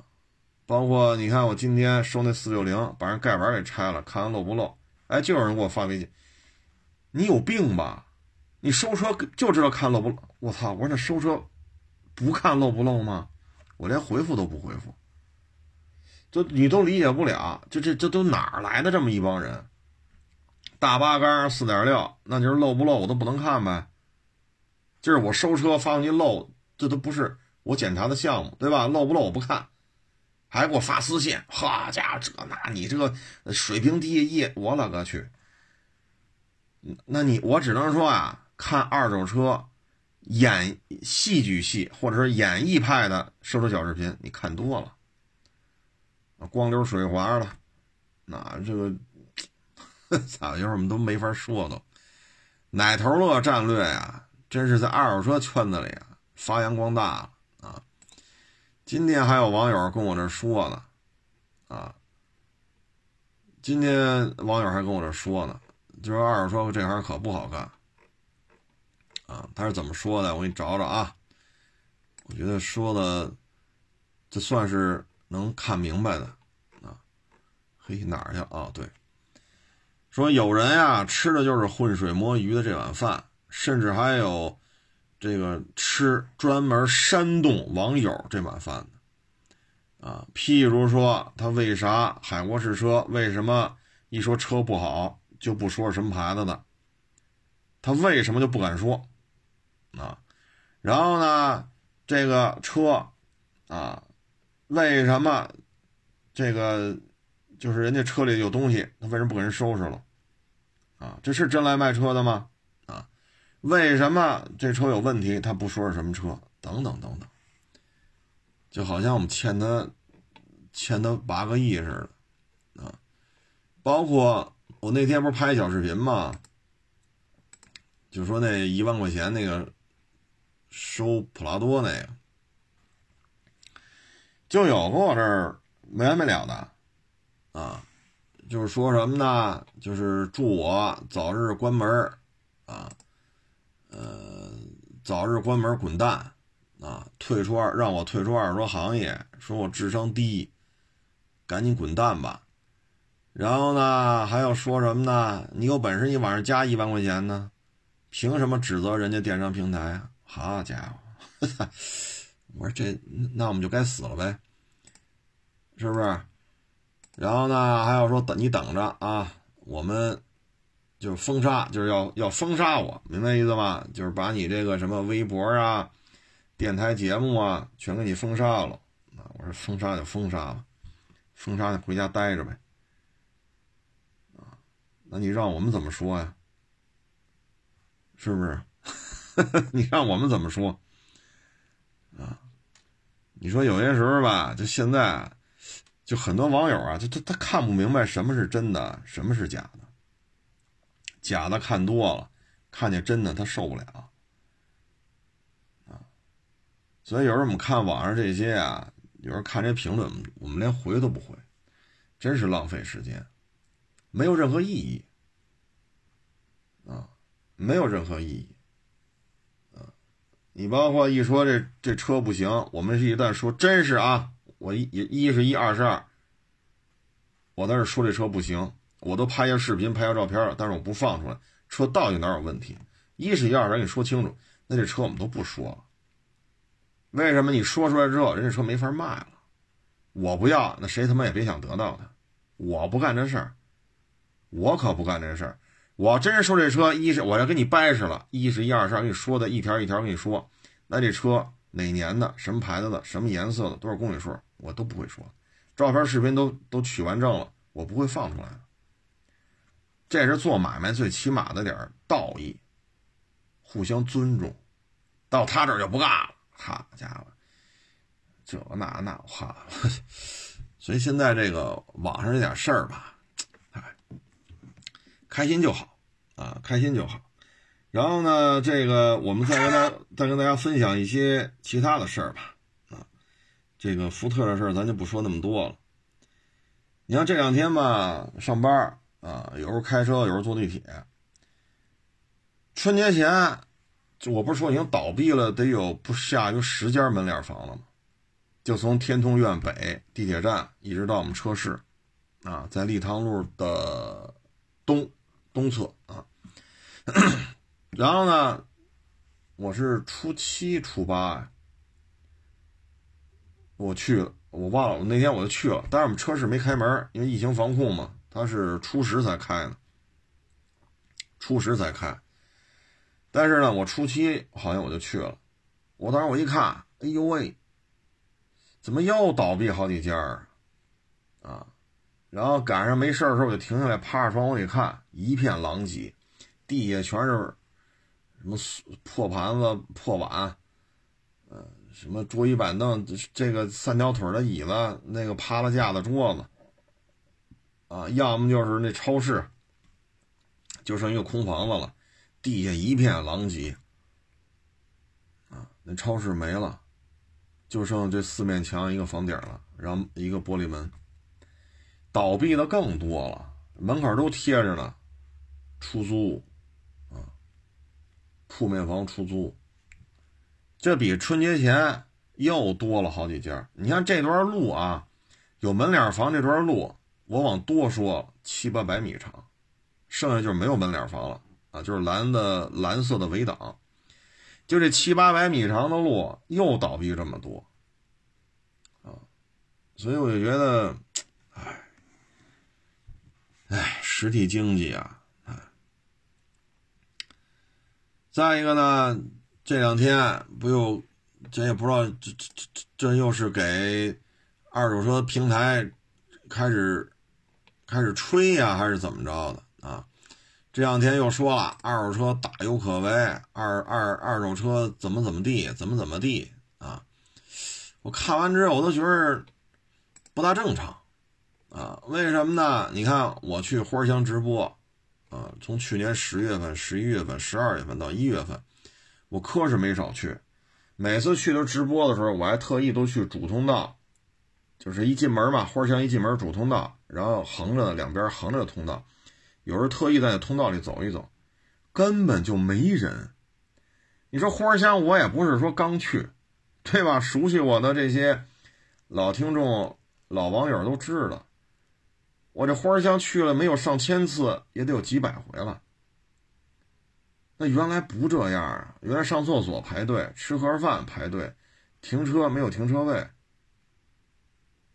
包括你看，我今天收那四六零，把人盖板给拆了，看看漏不漏。哎，就有人给我发微信，你有病吧？你收车就知道看漏不漏？我操！我说那收车不看漏不漏吗？我连回复都不回复，就你都理解不了。这这这都哪来的这么一帮人？大八缸四点六，那就是漏不漏我都不能看呗。就是我收车发动机漏，这都不是我检查的项目，对吧？漏不漏我不看。还给我发私信，好家伙，这那你这个水平低一，我勒个去！那你我只能说啊，看二手车演戏剧系或者是演艺派的收车小视频，你看多了，光溜水滑了，那这个咋有时候我们都没法说都。奶头乐战略呀，真是在二手车圈子里啊发扬光大了啊。今天还有网友跟我这说呢，啊，今天网友还跟我这说呢，就说二手车这行可不好干，啊，他是怎么说的？我给你找找啊，我觉得说的，这算是能看明白的，啊，嘿，哪儿去啊？对，说有人呀吃的就是浑水摸鱼的这碗饭，甚至还有。这个吃专门煽动网友这碗饭的啊，譬如说他为啥海国试车为什么一说车不好就不说什么牌子的，他为什么就不敢说啊？然后呢，这个车啊，为什么这个就是人家车里有东西，他为什么不给人收拾了啊？这是真来卖车的吗？啊为什么这车有问题？他不说是什么车，等等等等，就好像我们欠他欠他八个亿似的啊！包括我那天不是拍小视频吗？就说那一万块钱那个收普拉多那个，就有跟我这儿没完没了的啊！就是说什么呢？就是祝我早日关门啊！呃，早日关门滚蛋啊！退出二，让我退出二手车行业，说我智商低，赶紧滚蛋吧。然后呢，还要说什么呢？你有本事你往上加一万块钱呢？凭什么指责人家电商平台啊？好家伙！我说这，那我们就该死了呗，是不是？然后呢，还要说等你等着啊，我们。就是封杀，就是要要封杀我，明白意思吗？就是把你这个什么微博啊、电台节目啊，全给你封杀了。啊，我说封杀就封杀吧，封杀就回家待着呗。啊，那你让我们怎么说呀？是不是？你让我们怎么说？啊，你说有些时候吧，就现在，就很多网友啊，他他他看不明白什么是真的，什么是假的。假的看多了，看见真的他受不了啊！所以有时候我们看网上这些啊，有时候看这评论，我们连回都不回，真是浪费时间，没有任何意义啊，没有任何意义啊！你包括一说这这车不行，我们是一旦说真是啊，我一一是一二是二，我在这说这车不行。我都拍下视频、拍下照片了，但是我不放出来。车到底哪有问题？一是一二，咱给你说清楚。那这车我们都不说了。为什么？你说出来之后，人家车没法卖了，我不要，那谁他妈也别想得到它。我不干这事儿，我可不干这事儿。我真是说这车，一是我要跟你掰扯了，一是一二三跟你说的一条一条跟你说，那这车哪年的、什么牌子的、什么颜色的、多少公里数，我都不会说。照片、视频都都取完证了，我不会放出来。这是做买卖最起码的点道义，互相尊重。到他这儿就不干了，好家伙，这那那话，所以现在这个网上这点事儿吧。开心就好，啊，开心就好。然后呢，这个我们再跟大再跟大家分享一些其他的事儿吧，这个福特的事儿咱就不说那么多了。你像这两天吧，上班啊，有时候开车，有时候坐地铁。春节前，我不是说已经倒闭了，得有不下于十家门脸房了吗？就从天通苑北地铁站一直到我们车市，啊，在立汤路的东。东侧啊，然后呢，我是初七初八，我去了，我忘了，我那天我就去了，但是我们车市没开门，因为疫情防控嘛，它是初十才开呢，初十才开。但是呢，我初七好像我就去了，我当时我一看，哎呦喂，怎么又倒闭好几家啊？啊！然后赶上没事的时候，我就停下来，趴着窗户一看，一片狼藉，地下全是什么破盘子、破碗，呃，什么桌椅板凳，这个三条腿的椅子，那个趴了架的桌子，啊，要么就是那超市，就剩一个空房子了，地下一片狼藉，啊，那超市没了，就剩这四面墙一个房顶了，然后一个玻璃门。倒闭的更多了，门口都贴着呢，出租，啊，铺面房出租，这比春节前又多了好几家。你看这段路啊，有门脸房这段路，我往多说七八百米长，剩下就是没有门脸房了啊，就是蓝的蓝色的围挡，就这七八百米长的路又倒闭这么多，啊，所以我就觉得，唉。哎，实体经济啊，哎，再一个呢，这两天不又，这也不知道这这这这又是给二手车平台开始开始吹呀，还是怎么着的啊？这两天又说了二手车大有可为，二二二手车怎么怎么地，怎么怎么地啊？我看完之后，我都觉得不大正常。啊，为什么呢？你看我去花乡直播，啊，从去年十月份、十一月份、十二月份到一月份，我科是没少去。每次去都直播的时候，我还特意都去主通道，就是一进门嘛，花香一进门主通道，然后横着的两边横着的通道，有时候特意在那通道里走一走，根本就没人。你说花香，我也不是说刚去，对吧？熟悉我的这些老听众、老网友都知道。我这花香去了没有上千次，也得有几百回了。那原来不这样啊！原来上厕所排队，吃盒饭排队，停车没有停车位。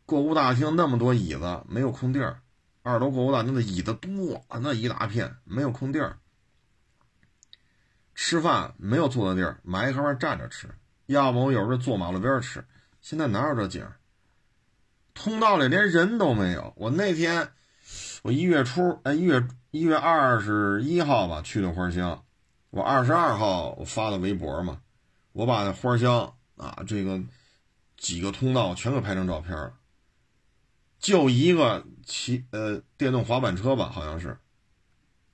购物大厅那么多椅子，没有空地儿。二楼购物大厅的椅子多，那一大片没有空地儿。吃饭没有坐的地儿，买一盒饭站着吃，要么我有时候坐马路边吃。现在哪有这景儿？通道里连人都没有。我那天，我一月初，哎，一月一月二十一号吧，去的花乡。我二十二号我发的微博嘛，我把那花乡啊，这个几个通道全给拍成照片了。就一个骑呃电动滑板车吧，好像是，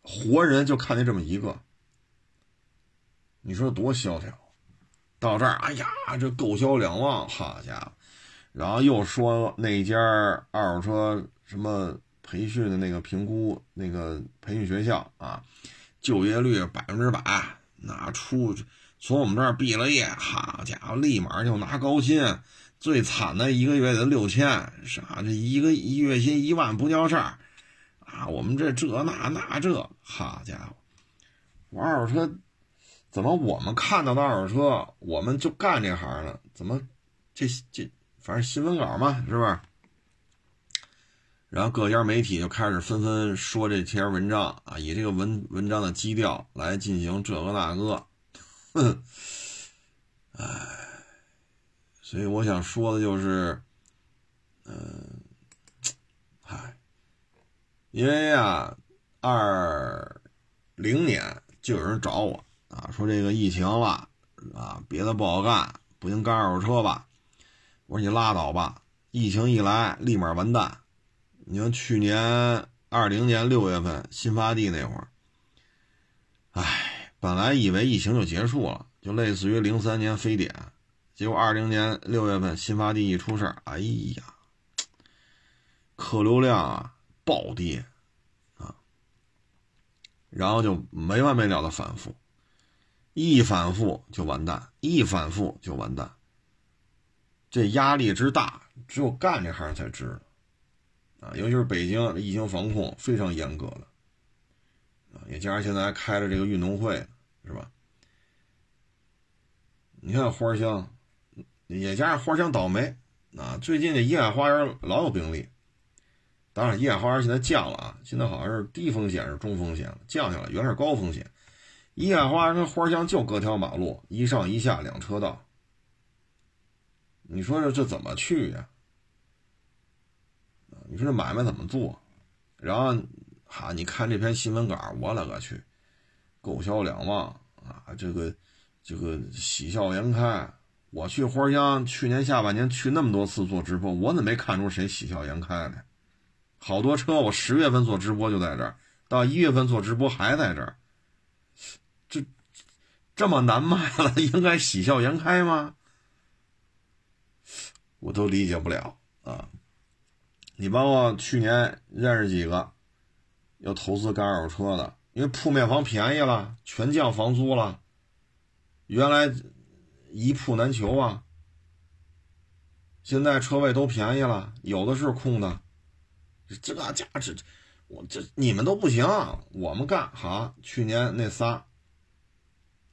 活人就看见这么一个。你说多萧条？到这儿，哎呀，这购销两旺，好家伙！然后又说那家二手车什么培训的那个评估那个培训学校啊，就业率百分之百，那出从我们这儿毕了业，好家伙，立马就拿高薪，最惨的一个月得六千，啥这一个月薪一万不叫事儿啊！我们这这那那这，好家伙，我二手车怎么我们看到的二手车，我们就干这行的，怎么这这？反正新闻稿嘛，是不是？然后各家媒体就开始纷纷说这篇文章啊，以这个文文章的基调来进行这个那个，哼，哎，所以我想说的就是，嗯，嗨，因为呀，二零年就有人找我啊，说这个疫情了啊，别的不好干，不行干二手车吧？我说你拉倒吧，疫情一来立马完蛋。你像去年二零年六月份新发地那会儿，哎，本来以为疫情就结束了，就类似于零三年非典，结果二零年六月份新发地一出事儿，哎呀，客流量啊暴跌啊，然后就没完没了的反复，一反复就完蛋，一反复就完蛋，这压力之大，只有干这行才知道。啊，尤其是北京疫情防控非常严格的，啊，也加上现在还开了这个运动会，是吧？你看花乡，也加上花乡倒霉，啊，最近这怡海花园老有病例。当然，怡海花园现在降了啊，现在好像是低风险是中风险了，降下来，原来是高风险。怡海花园跟花乡就隔条马路，一上一下两车道，你说这这怎么去呀？你说这买卖怎么做？然后，哈，你看这篇新闻稿，我勒个去，购销两旺啊！这个，这个喜笑颜开。我去花乡，去年下半年去那么多次做直播，我怎么没看出谁喜笑颜开呢？好多车，我十月份做直播就在这儿，到一月份做直播还在这儿，这这么难卖了，应该喜笑颜开吗？我都理解不了啊！你包括去年认识几个要投资干二手车的，因为铺面房便宜了，全降房租了，原来一铺难求啊，现在车位都便宜了，有的是空的，这个价值，我这你们都不行，我们干好。去年那仨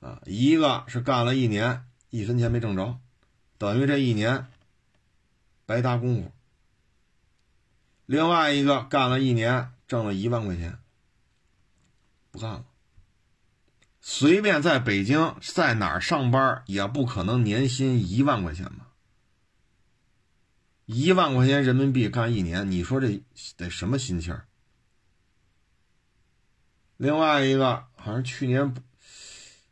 啊，一个是干了一年，一分钱没挣着，等于这一年白搭功夫。另外一个干了一年，挣了一万块钱，不干了。随便在北京在哪儿上班，也不可能年薪一万块钱吧？一万块钱人民币干一年，你说这得什么心情？另外一个好像去年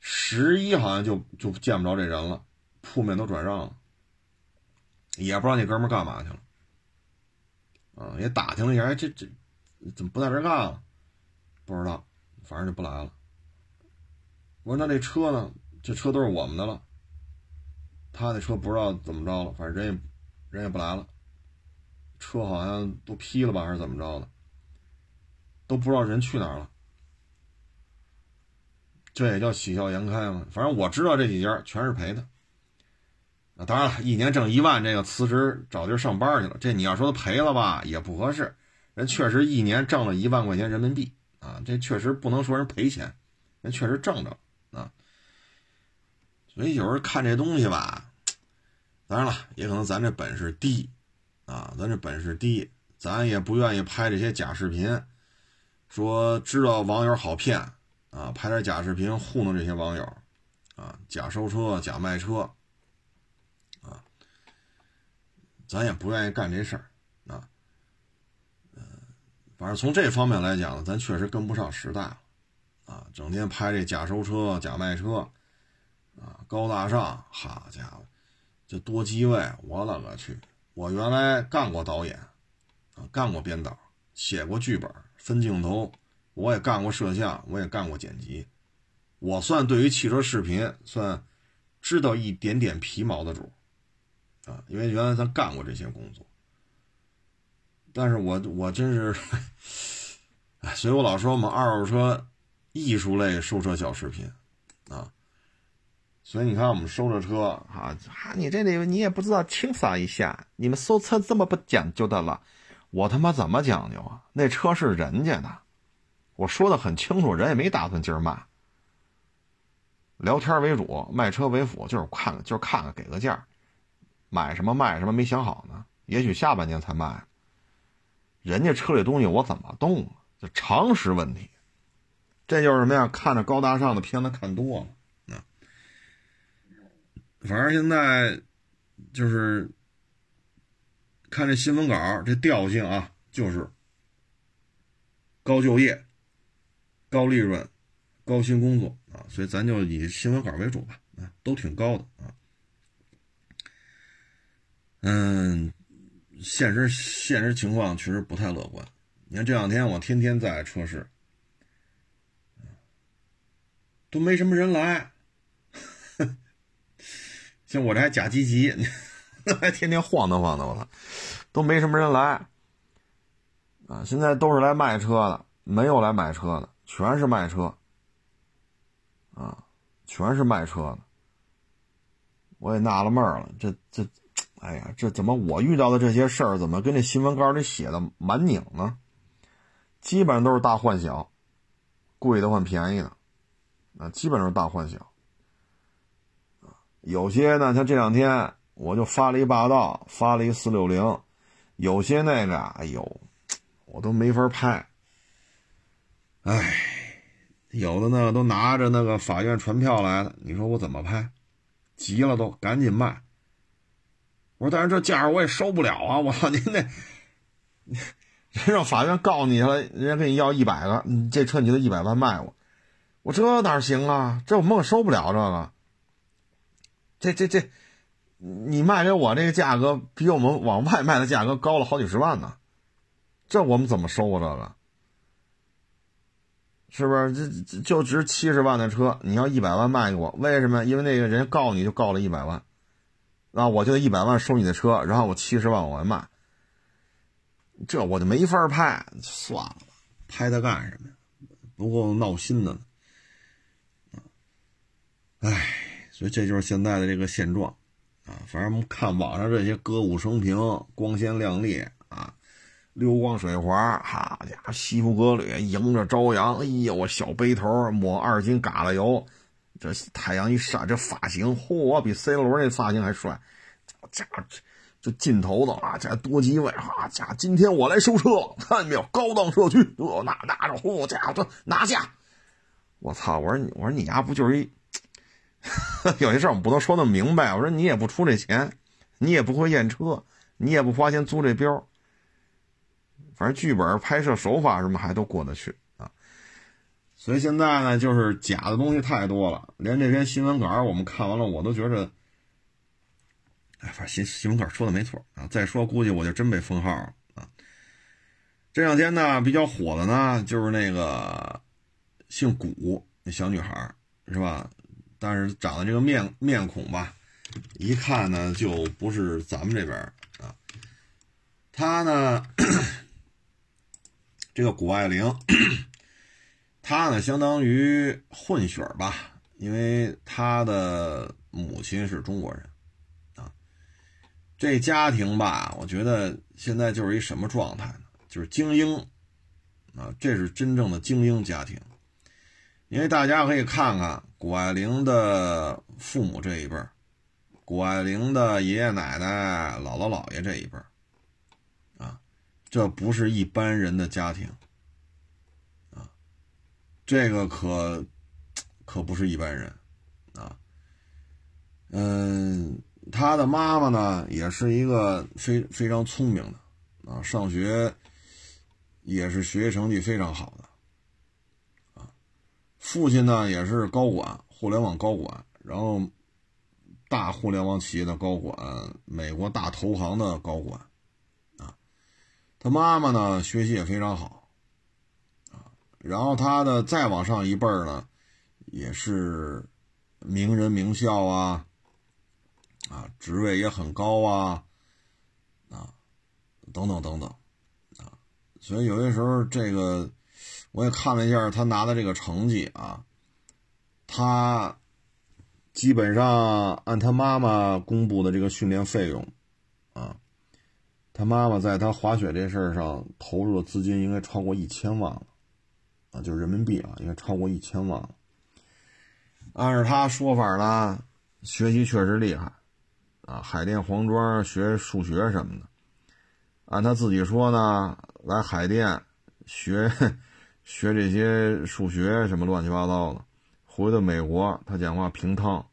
十一，好像就就见不着这人了，铺面都转让了，也不知道那哥们干嘛去了。啊，也打听了一下，哎，这这怎么不在这干了？不知道，反正就不来了。我说那这车呢？这车都是我们的了。他那车不知道怎么着了，反正人也人也不来了。车好像都批了吧，还是怎么着的？都不知道人去哪儿了。这也叫喜笑颜开吗？反正我知道这几家全是赔的。当然了，一年挣一万，这个辞职找地儿上班去了。这你要说他赔了吧，也不合适。人确实一年挣了一万块钱人民币啊，这确实不能说人赔钱，人确实挣着啊。所以有时候看这东西吧，当然了，也可能咱这本事低啊，咱这本事低，咱也不愿意拍这些假视频，说知道网友好骗啊，拍点假视频糊弄这些网友啊，假收车、假卖车。咱也不愿意干这事儿，啊，嗯，反正从这方面来讲，咱确实跟不上时代了，啊，整天拍这假收车、假卖车，啊，高大上，好家伙，这多机位，我勒个去！我原来干过导演，啊，干过编导，写过剧本，分镜头，我也干过摄像，我也干过剪辑，我算对于汽车视频算知道一点点皮毛的主。啊，因为原来咱干过这些工作，但是我我真是，所以我老说我们二手车艺术类收车小视频，啊，所以你看我们收着车啊，你这里你也不知道清扫一下，你们收车这么不讲究的了，我他妈怎么讲究啊？那车是人家的，我说的很清楚，人也没打算今儿卖，聊天为主，卖车为辅，就是看看就是看看给个价。买什么卖什么没想好呢，也许下半年才卖。人家车里东西我怎么动啊？这常识问题。这就是什么呀？看着高大上的片子看多了啊。反正现在就是看这新闻稿这调性啊，就是高就业、高利润、高薪工作啊，所以咱就以新闻稿为主吧啊，都挺高的啊。嗯。现实现实情况确实不太乐观。你看这两天我天天在车市，都没什么人来。像我这还假积极，还天天晃荡晃荡，我操，都没什么人来。啊，现在都是来卖车的，没有来买车的，全是卖车。啊，全是卖车的。我也纳了闷了，这这。哎呀，这怎么我遇到的这些事儿，怎么跟这新闻稿里写的蛮拧呢？基本上都是大换小，贵的换便宜的，啊，基本上是大换小。有些呢，像这两天我就发了一霸道，发了一四六零，有些那个，哎呦，我都没法拍。哎，有的呢都拿着那个法院传票来了，你说我怎么拍？急了都，赶紧卖。我说，但是这价我也收不了啊！我操，您那，人让法院告你了，人家跟你要一百个，你这车你就一百万卖我，我这哪行啊？这我们可收不了这个。这这这，你卖给我这个价格比我们往外卖的价格高了好几十万呢，这我们怎么收啊？这个是不是？这就值七十万的车，你要一百万卖给我，为什么？因为那个人告你就告了一百万。那我就一百万收你的车，然后我七十万往外卖，这我就没法拍，算了，拍它干什么呀？不够闹心的呢。唉，所以这就是现在的这个现状啊。反正看网上这些歌舞升平、光鲜亮丽啊，溜光水滑，好家伙，西服革履，迎着朝阳，哎呦，我小背头，抹二斤嘎啦油。这太阳一晒，这发型，嚯，比 C 罗那发型还帅！家伙这劲头子啊，这多机位啊！家今天我来收车，看见没有？高档社区，这拿拿着，嚯家伙，拿下！我操！我说你，我说你丫不就是一 有些事儿我们不能说那么明白。我说你也不出这钱，你也不会验车，你也不花钱租这标，反正剧本拍摄手法什么还都过得去。所以现在呢，就是假的东西太多了，连这篇新闻稿我们看完了，我都觉着，哎，反正新新闻稿说的没错啊。再说，估计我就真被封号了啊。这两天呢，比较火的呢，就是那个姓古那小女孩，是吧？但是长得这个面面孔吧，一看呢就不是咱们这边啊。她呢，这个谷爱凌。他呢，相当于混血吧，因为他的母亲是中国人，啊，这家庭吧，我觉得现在就是一什么状态呢？就是精英，啊，这是真正的精英家庭，因为大家可以看看谷爱凌的父母这一辈儿，谷爱凌的爷爷奶奶、姥姥姥爷这一辈儿，啊，这不是一般人的家庭。这个可可不是一般人啊，嗯，他的妈妈呢也是一个非非常聪明的啊，上学也是学习成绩非常好的啊，父亲呢也是高管，互联网高管，然后大互联网企业的高管，美国大投行的高管啊，他妈妈呢学习也非常好。然后他的再往上一辈儿呢，也是名人名校啊，啊，职位也很高啊，啊，等等等等，啊，所以有些时候这个我也看了一下他拿的这个成绩啊，他基本上按他妈妈公布的这个训练费用啊，他妈妈在他滑雪这事儿上投入的资金应该超过一千万了。啊，就是人民币啊，应该超过一千万了。按照他说法呢，学习确实厉害，啊，海淀黄庄学数学什么的。按他自己说呢，来海淀学学这些数学什么乱七八糟的，回到美国他讲话平趟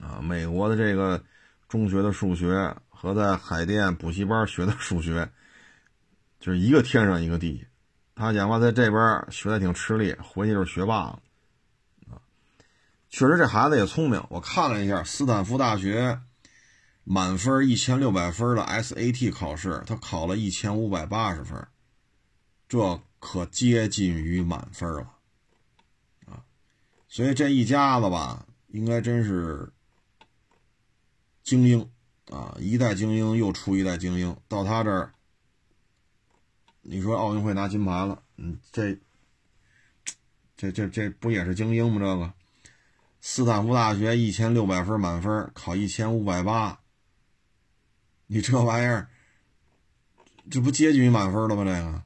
啊，美国的这个中学的数学和在海淀补习班学的数学就是一个天上一个地下。他讲话在这边学的挺吃力，回去就是学霸了。确实这孩子也聪明，我看了一下斯坦福大学。满分一千六百分的 SAT 考试，他考了一千五百八十分，这可接近于满分了啊！所以这一家子吧，应该真是精英啊，一代精英又出一代精英。到他这儿，你说奥运会拿金牌了，嗯，这这这这不也是精英吗？这个斯坦福大学一千六百分满分，考一千五百八。你这玩意儿，这不接近于满分了吗？这个，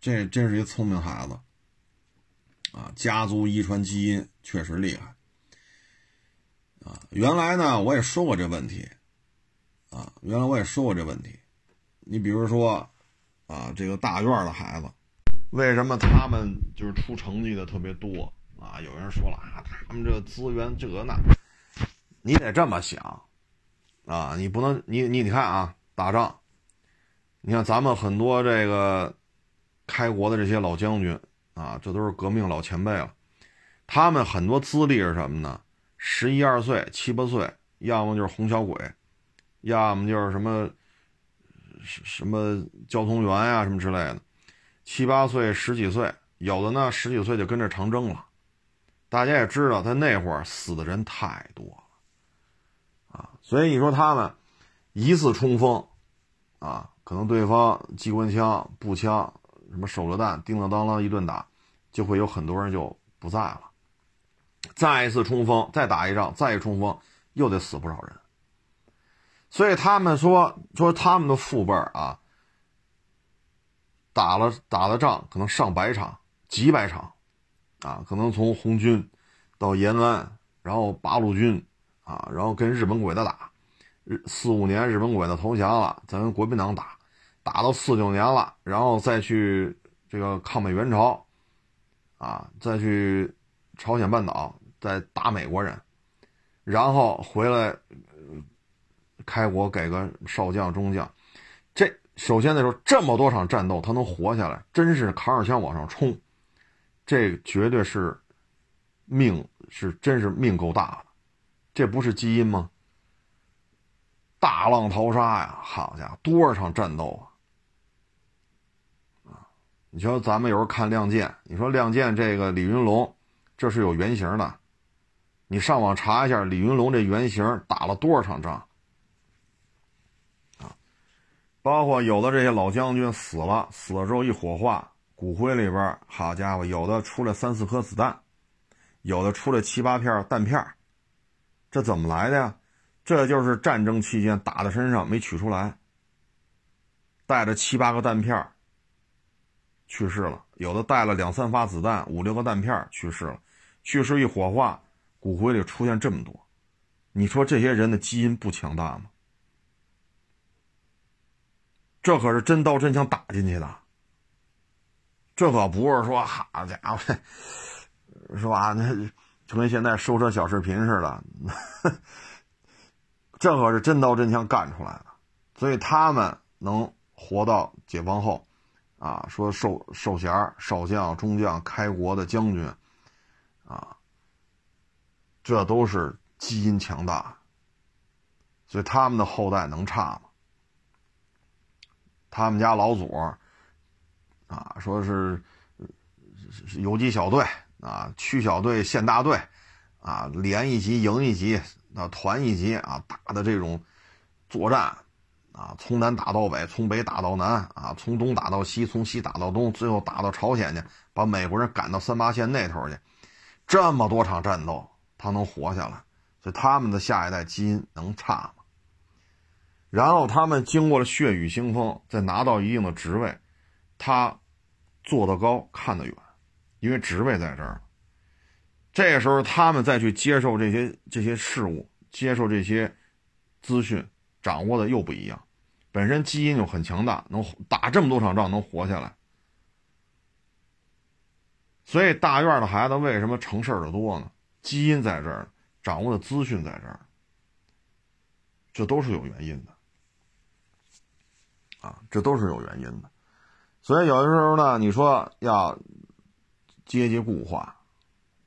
这真是一聪明孩子啊！家族遗传基因确实厉害啊！原来呢，我也说过这问题啊，原来我也说过这问题。你比如说啊，这个大院的孩子，为什么他们就是出成绩的特别多啊？有人说了啊，他们这资源这那，你得这么想。啊，你不能，你你你看啊，打仗，你看咱们很多这个开国的这些老将军啊，这都是革命老前辈了，他们很多资历是什么呢？十一二岁、七八岁，要么就是红小鬼，要么就是什么什么交通员呀什么之类的，七八岁、十几岁，有的呢十几岁就跟着长征了。大家也知道，他那会儿死的人太多了。啊，所以你说他们一次冲锋，啊，可能对方机关枪、步枪、什么手榴弹，叮当当啷一顿打，就会有很多人就不在了。再一次冲锋，再打一仗，再一冲锋，又得死不少人。所以他们说说他们的父辈啊，打了打了仗，可能上百场、几百场，啊，可能从红军到延安，然后八路军。啊，然后跟日本鬼子打，日四五年日本鬼子投降了，咱国民党打，打到四九年了，然后再去这个抗美援朝，啊，再去朝鲜半岛再打美国人，然后回来开国给个少将中将，这首先那时候这么多场战斗他能活下来，真是扛着枪往上冲，这绝对是命是真是命够大的。这不是基因吗？大浪淘沙呀！好家伙，多少场战斗啊！你瞧，咱们有时候看《亮剑》，你说《亮剑》这个李云龙，这是有原型的。你上网查一下李云龙这原型打了多少场仗？包括有的这些老将军死了，死了之后一火化，骨灰里边，好家伙，有的出来三四颗子弹，有的出来七八片弹片这怎么来的呀？这就是战争期间打在身上没取出来，带着七八个弹片去世了；有的带了两三发子弹、五六个弹片去世了。去世一火化，骨灰里出现这么多，你说这些人的基因不强大吗？这可是真刀真枪打进去的，这可不是说好家伙，是吧？那。就跟现在收车小视频似的，这可是真刀真枪干出来的，所以他们能活到解放后，啊，说授授衔少将、中将、开国的将军，啊，这都是基因强大，所以他们的后代能差吗？他们家老祖，啊，说是游击小队。啊，区小队、县大队，啊，连一级、营一级、啊，团一级，啊，打的这种作战，啊，从南打到北，从北打到南，啊，从东打到西，从西打到东，最后打到朝鲜去，把美国人赶到三八线那头去，这么多场战斗，他能活下来，所以他们的下一代基因能差吗？然后他们经过了血雨腥风，再拿到一定的职位，他坐得高，看得远。因为职位在这儿，这时候他们再去接受这些这些事物，接受这些资讯，掌握的又不一样，本身基因就很强大，能打这么多场仗能活下来。所以大院的孩子为什么成事儿的多呢？基因在这儿，掌握的资讯在这儿，这都是有原因的。啊，这都是有原因的。所以有的时候呢，你说要阶级固化，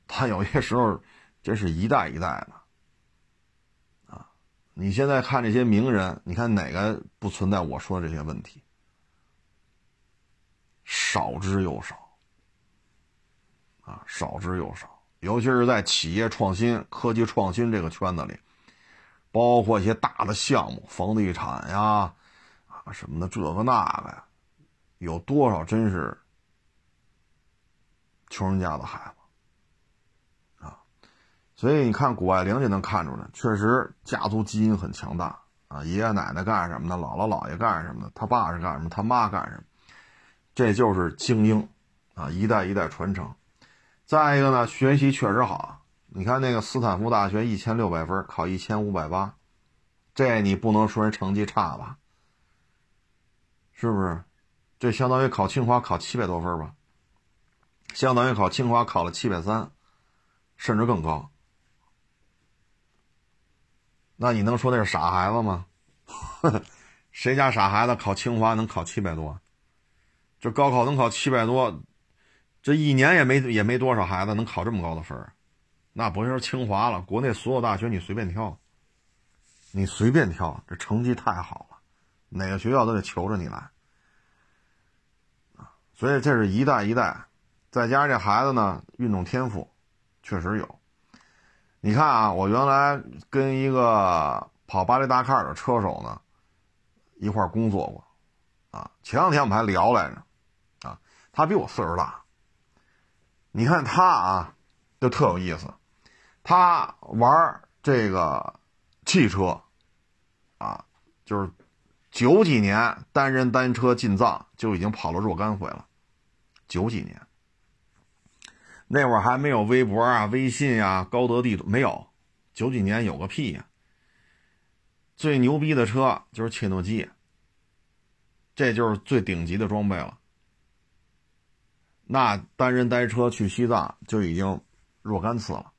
他有些时候真是一代一代的。啊，你现在看这些名人，你看哪个不存在我说的这些问题？少之又少。啊，少之又少，尤其是在企业创新、科技创新这个圈子里，包括一些大的项目、房地产呀，什么的，这个那个呀，有多少真是穷人家的孩子啊？所以你看谷爱凌就能看出来，确实家族基因很强大啊，爷爷奶奶干什么的，姥姥姥爷干什么的，他爸是干什么，他妈干什么，这就是精英啊，一代一代传承。再一个呢，学习确实好。你看那个斯坦福大学一千六百分，考一千五百八，这你不能说人成绩差吧？是不是？这相当于考清华考七百多分吧？相当于考清华考了七百三，甚至更高。那你能说那是傻孩子吗？谁家傻孩子考清华能考七百多？这高考能考七百多？这一年也没也没多少孩子能考这么高的分，那不是清华了，国内所有大学你随便挑，你随便挑，这成绩太好了，哪个学校都得求着你来啊！所以这是一代一代，再加上这孩子呢，运动天赋确实有。你看啊，我原来跟一个跑巴黎达喀尔的车手呢一块工作过啊，前两天我们还聊来着啊，他比我岁数大。你看他啊，就特有意思。他玩这个汽车，啊，就是九几年单人单车进藏就已经跑了若干回了。九几年，那会儿还没有微博啊、微信啊、高德地图没有。九几年有个屁呀！最牛逼的车就是切诺基，这就是最顶级的装备了。那单人单车去西藏就已经若干次了。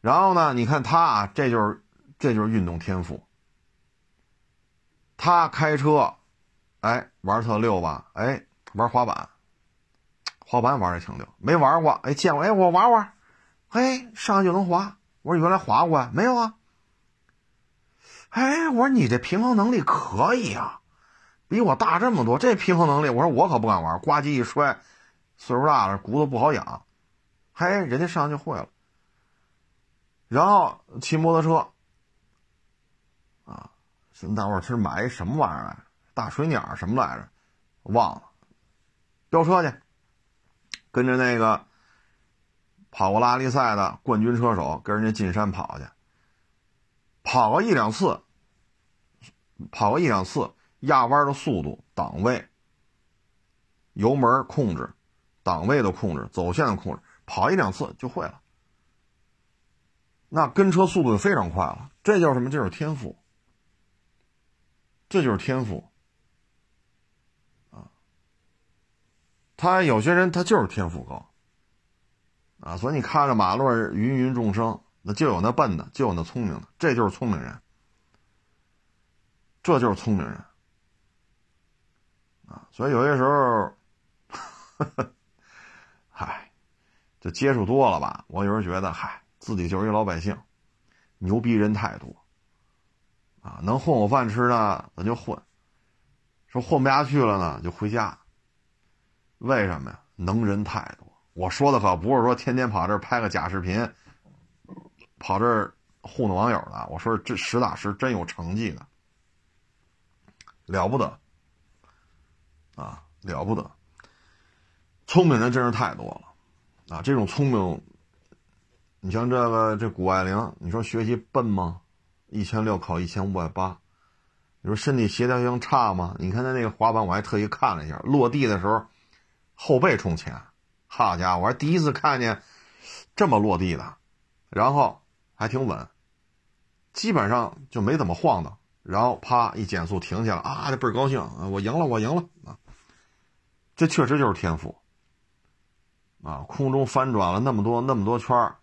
然后呢，你看他啊，这就是这就是运动天赋。他开车，哎，玩特溜吧？哎，玩滑板，滑板玩的挺溜。没玩过，哎，见过，哎，我玩玩，嘿，上去就能滑。我说原来滑过没有啊？哎，我说你这平衡能力可以啊。比我大这么多，这平衡能力，我说我可不敢玩，呱唧一摔，岁数大了，骨头不好养。嘿，人家上去会了。然后骑摩托车，啊，大伙儿是买一什么玩意儿？大水鸟什么来着？忘了。飙车去，跟着那个跑过拉力赛的冠军车手，跟人家进山跑去，跑个一两次，跑个一两次。压弯的速度、档位、油门控制、档位的控制、走线的控制，跑一两次就会了。那跟车速度就非常快了。这叫什么？这就是天赋。这就是天赋。啊，他有些人他就是天赋高。啊，所以你看着马路上芸芸众生，那就有那笨的，就有那聪明的，这就是聪明人。这就是聪明人。啊，所以有些时候，嗨，就接触多了吧。我有时候觉得，嗨，自己就是一老百姓，牛逼人太多，啊，能混口饭吃呢，咱就混；说混不下去了呢，就回家。为什么呀？能人太多。我说的可不是说天天跑这拍个假视频，跑这糊弄网友的。我说这实打实真有成绩的，了不得。啊，了不得！聪明人真是太多了，啊，这种聪明，你像这个这谷爱凌，你说学习笨吗？一千六考一千五百八，你说身体协调性差吗？你看他那个滑板，我还特意看了一下，落地的时候后背冲前，好家伙，我还第一次看见这么落地的，然后还挺稳，基本上就没怎么晃的，然后啪一减速停下了啊，这倍儿高兴，我赢了，我赢了啊！这确实就是天赋啊！空中翻转了那么多那么多圈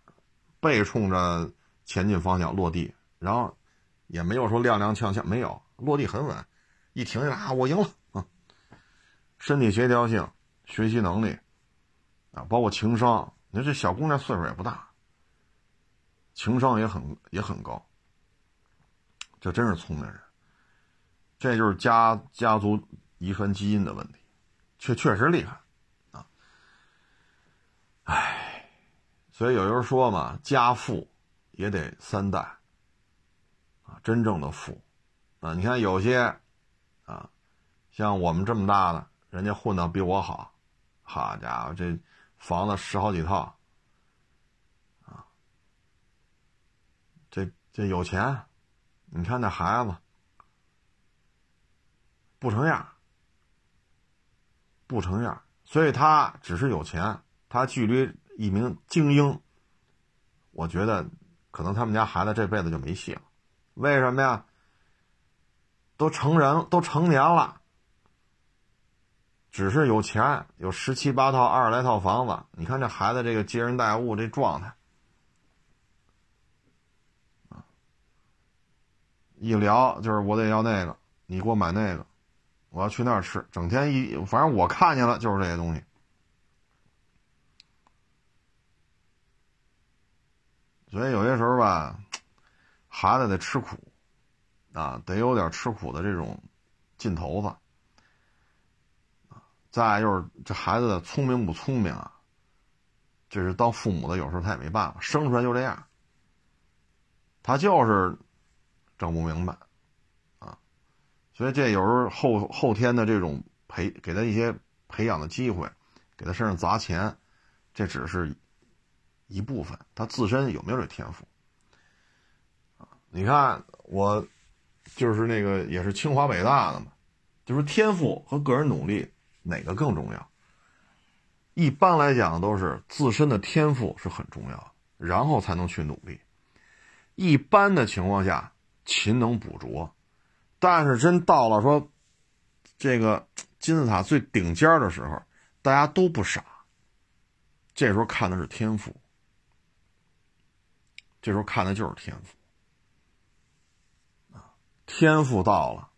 背冲着前进方向落地，然后也没有说踉踉跄跄，没有落地很稳，一停下来啊，我赢了啊！身体协调性、学习能力啊，包括情商，你说这小姑娘岁数也不大，情商也很也很高。这真是聪明人，这就是家家族遗传基因的问题，确确实厉害啊！唉，所以有人说嘛，家富也得三代真正的富啊！你看有些啊，像我们这么大的，人家混的比我好，好家伙，这房子十好几套啊，这这有钱。你看那孩子不成样，不成样，所以他只是有钱，他距离一名精英，我觉得可能他们家孩子这辈子就没戏了。为什么呀？都成人，都成年了，只是有钱，有十七八套、二十来套房子。你看这孩子这个接人待物这状态。一聊就是我得要那个，你给我买那个，我要去那儿吃，整天一反正我看见了就是这些东西。所以有些时候吧，孩子得吃苦，啊，得有点吃苦的这种劲头子。再就是这孩子的聪明不聪明啊，这是当父母的有时候他也没办法，生出来就这样，他就是。整不明白，啊，所以这有时候后后天的这种培给他一些培养的机会，给他身上砸钱，这只是一部分，他自身有没有这天赋？你看我就是那个也是清华北大的嘛，就是天赋和个人努力哪个更重要？一般来讲都是自身的天赋是很重要，然后才能去努力。一般的情况下。勤能补拙，但是真到了说这个金字塔最顶尖的时候，大家都不傻。这时候看的是天赋，这时候看的就是天赋！天赋到了，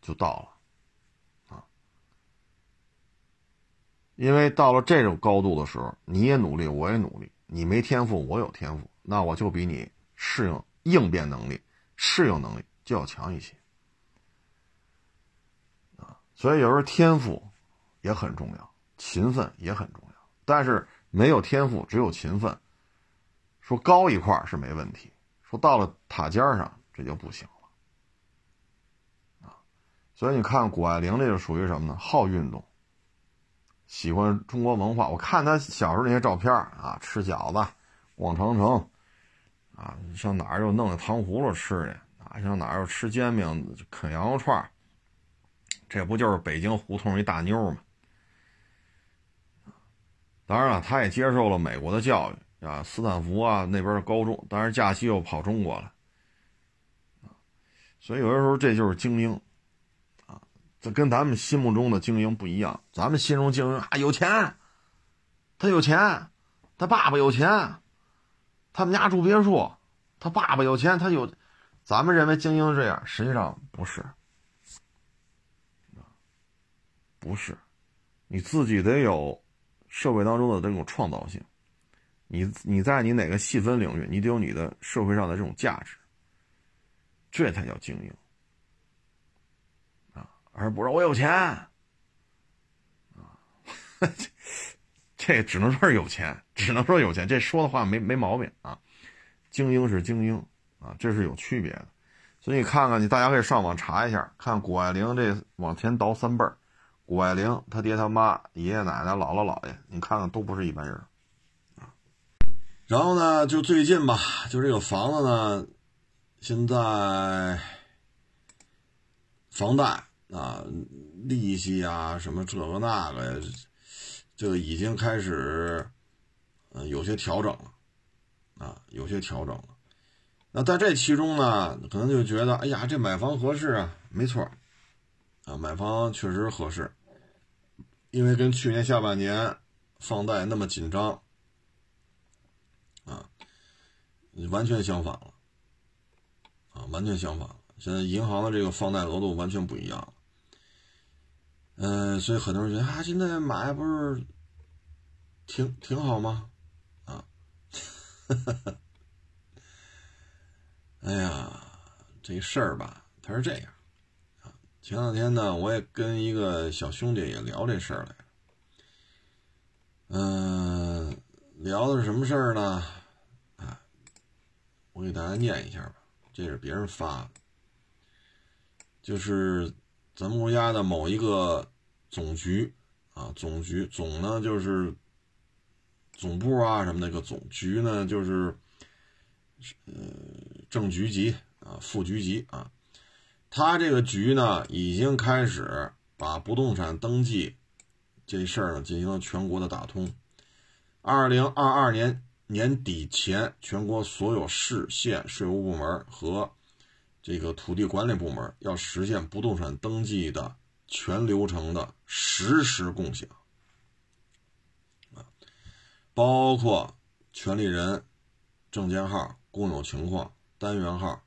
就到了啊！因为到了这种高度的时候，你也努力，我也努力，你没天赋，我有天赋，那我就比你适应应变能力。适应能力就要强一些，啊，所以有时候天赋也很重要，勤奋也很重要。但是没有天赋，只有勤奋，说高一块是没问题，说到了塔尖上这就不行，所以你看谷爱凌这就属于什么呢？好运动，喜欢中国文化。我看她小时候那些照片啊，吃饺子，逛长城。啊，上哪儿又弄个糖葫芦吃去？啊，上哪儿又吃煎饼、啃羊肉串这不就是北京胡同一大妞吗？当然了，他也接受了美国的教育啊，斯坦福啊那边的高中，当然假期又跑中国了。所以有的时候这就是精英，这跟咱们心目中的精英不一样。咱们心中精英啊，有钱，他有钱，他爸爸有钱。他们家住别墅，他爸爸有钱，他有，咱们认为精英这样，实际上不是，不是，你自己得有社会当中的这种创造性，你你在你哪个细分领域，你得有你的社会上的这种价值，这才叫精英，而不是我有钱啊。这只能说是有钱，只能说有钱。这说的话没没毛病啊。精英是精英啊，这是有区别的。所以你看看，你大家可以上网查一下，看谷爱凌这往前倒三辈儿，谷爱凌他爹他妈、爷爷奶奶、姥姥姥爷，你看看都不是一般人啊。然后呢，就最近吧，就这个房子呢，现在房贷啊、利息啊，什么这个那个。这个已经开始，呃，有些调整了，啊，有些调整了。那在这其中呢，可能就觉得，哎呀，这买房合适啊，没错，啊，买房确实合适，因为跟去年下半年放贷那么紧张，啊，完全相反了，啊，完全相反了。现在银行的这个放贷额度完全不一样了，嗯，所以很多人觉得啊，现在买不是挺挺好吗？啊，哎呀，这事儿吧，他是这样啊。前两天呢，我也跟一个小兄弟也聊这事儿来嗯，聊的是什么事儿呢？啊，我给大家念一下吧，这是别人发的。就是咱们国家的某一个总局啊，总局总呢就是总部啊什么那个总局呢就是呃正局级啊副局级啊，他这个局呢已经开始把不动产登记这事儿呢进行了全国的打通，二零二二年年底前，全国所有市县税务部门和这个土地管理部门要实现不动产登记的全流程的实时共享，啊，包括权利人证件号、共有情况、单元号，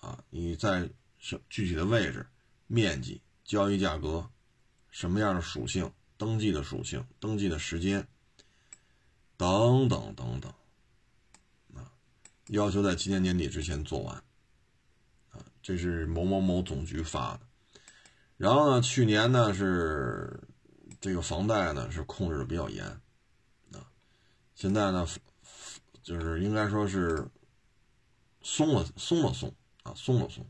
啊，你在什具体的位置、面积、交易价格、什么样的属性、登记的属性、登记的时间等等等等，啊，要求在今年年底之前做完。这是某某某总局发的，然后呢，去年呢是这个房贷呢是控制的比较严啊，现在呢就是应该说是松了松了松啊松了松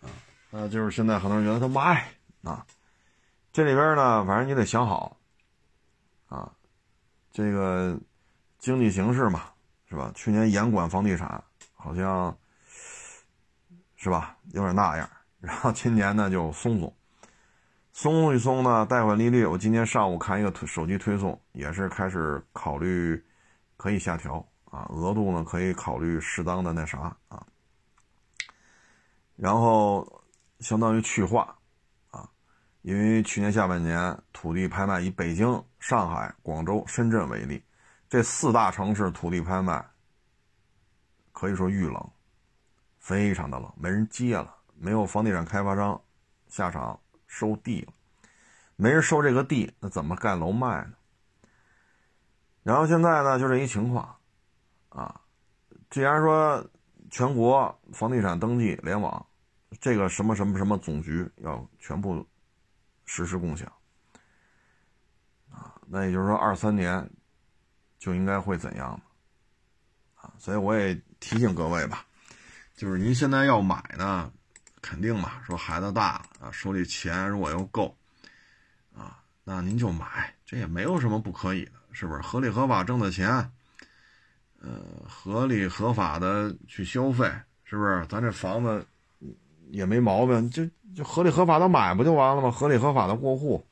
啊，那就是现在很多人觉得他买啊，这里边呢反正你得想好啊，这个经济形势嘛是吧？去年严管房地产好像。是吧？有点那样，然后今年呢就松松，松一松呢，贷款利率，我今天上午看一个推手机推送，也是开始考虑可以下调啊，额度呢可以考虑适当的那啥啊，然后相当于去化啊，因为去年下半年土地拍卖以北京、上海、广州、深圳为例，这四大城市土地拍卖可以说遇冷。非常的冷，没人接了，没有房地产开发商下场收地了，没人收这个地，那怎么盖楼卖呢？然后现在呢，就这一情况，啊，既然说全国房地产登记联网，这个什么什么什么总局要全部实施共享，啊，那也就是说二三年就应该会怎样呢？啊，所以我也提醒各位吧。就是您现在要买呢，肯定嘛，说孩子大了啊，手里钱如果又够，啊，那您就买，这也没有什么不可以的，是不是？合理合法挣的钱，呃，合理合法的去消费，是不是？咱这房子也没毛病，就就合理合法的买不就完了吗？合理合法的过户，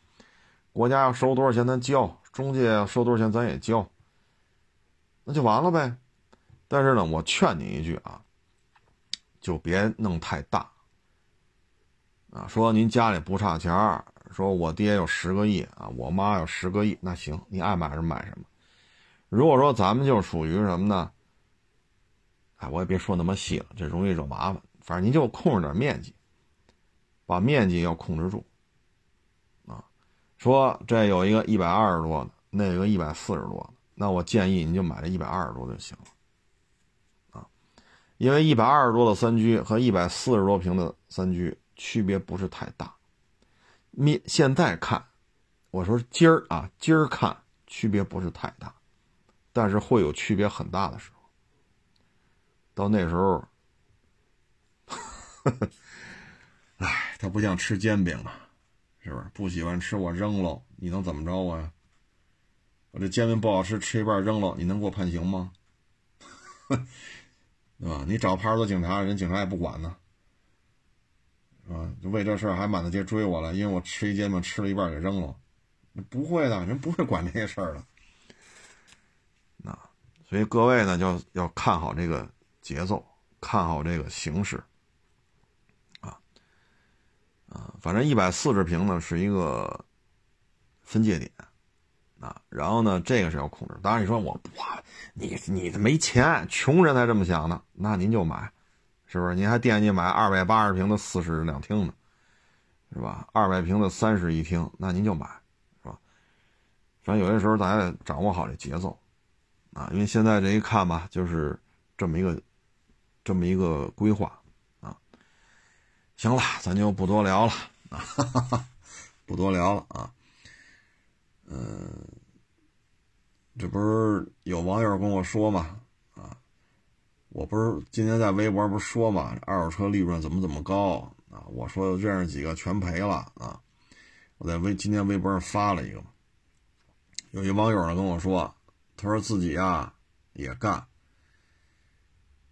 国家要收多少钱咱交，中介要收多少钱咱也交，那就完了呗。但是呢，我劝你一句啊。就别弄太大，啊，说您家里不差钱儿，说我爹有十个亿啊，我妈有十个亿，那行，你爱买什么买什么。如果说咱们就属于什么呢？哎，我也别说那么细了，这容易惹麻烦。反正您就控制点面积，把面积要控制住，啊，说这有一个一百二十多的，那个一百四十多的，那我建议您就买这一百二十多就行了。因为一百二十多的三居和一百四十多平的三居区别不是太大，面现在看，我说今儿啊，今儿看区别不是太大，但是会有区别很大的时候。到那时候，哎，它不像吃煎饼啊，是不是？不喜欢吃我扔了，你能怎么着我呀？我这煎饼不好吃，吃一半扔了，你能给我判刑吗？对吧？你找派出所警察，人警察也不管呢，是吧？就为这事儿还满大街追我了，因为我吃一煎饼吃了一半给扔了，不会的，人不会管这些事儿的。那所以各位呢，就要看好这个节奏，看好这个形势，啊，啊，反正一百四十平呢是一个分界点，啊，然后呢，这个是要控制。当然你说我我你你没钱，穷人才这么想呢，那您就买，是不是？您还惦记买二百八十平的四室两厅呢，是吧？二百平的三室一厅，那您就买，是吧？反正有些时候大家掌握好这节奏。啊，因为现在这一看吧，就是这么一个，这么一个规划啊。行了，咱就不多聊了啊，不多聊了啊。嗯，这不是有网友跟我说嘛啊，我不是今天在微博不是说嘛，二手车利润怎么怎么高啊？我说认识几个全赔了啊。我在微今天微博上发了一个，有一网友呢跟我说。他说自己呀也干，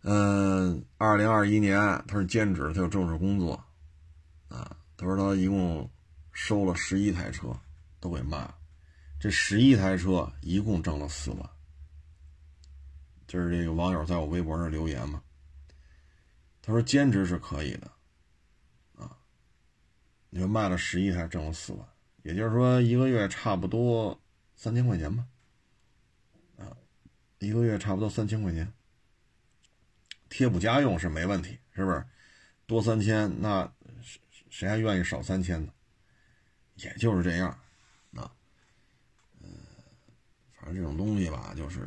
嗯，二零二一年他是兼职，他有正式工作，啊，他说他一共收了十一台车，都给卖了，这十一台车一共挣了四万，就是这个网友在我微博上留言嘛，他说兼职是可以的，啊，你说卖了十一台挣了四万，也就是说一个月差不多三千块钱吧。啊一个月差不多三千块钱，贴补家用是没问题，是不是？多三千，那谁谁还愿意少三千呢？也就是这样，啊，嗯，反正这种东西吧，就是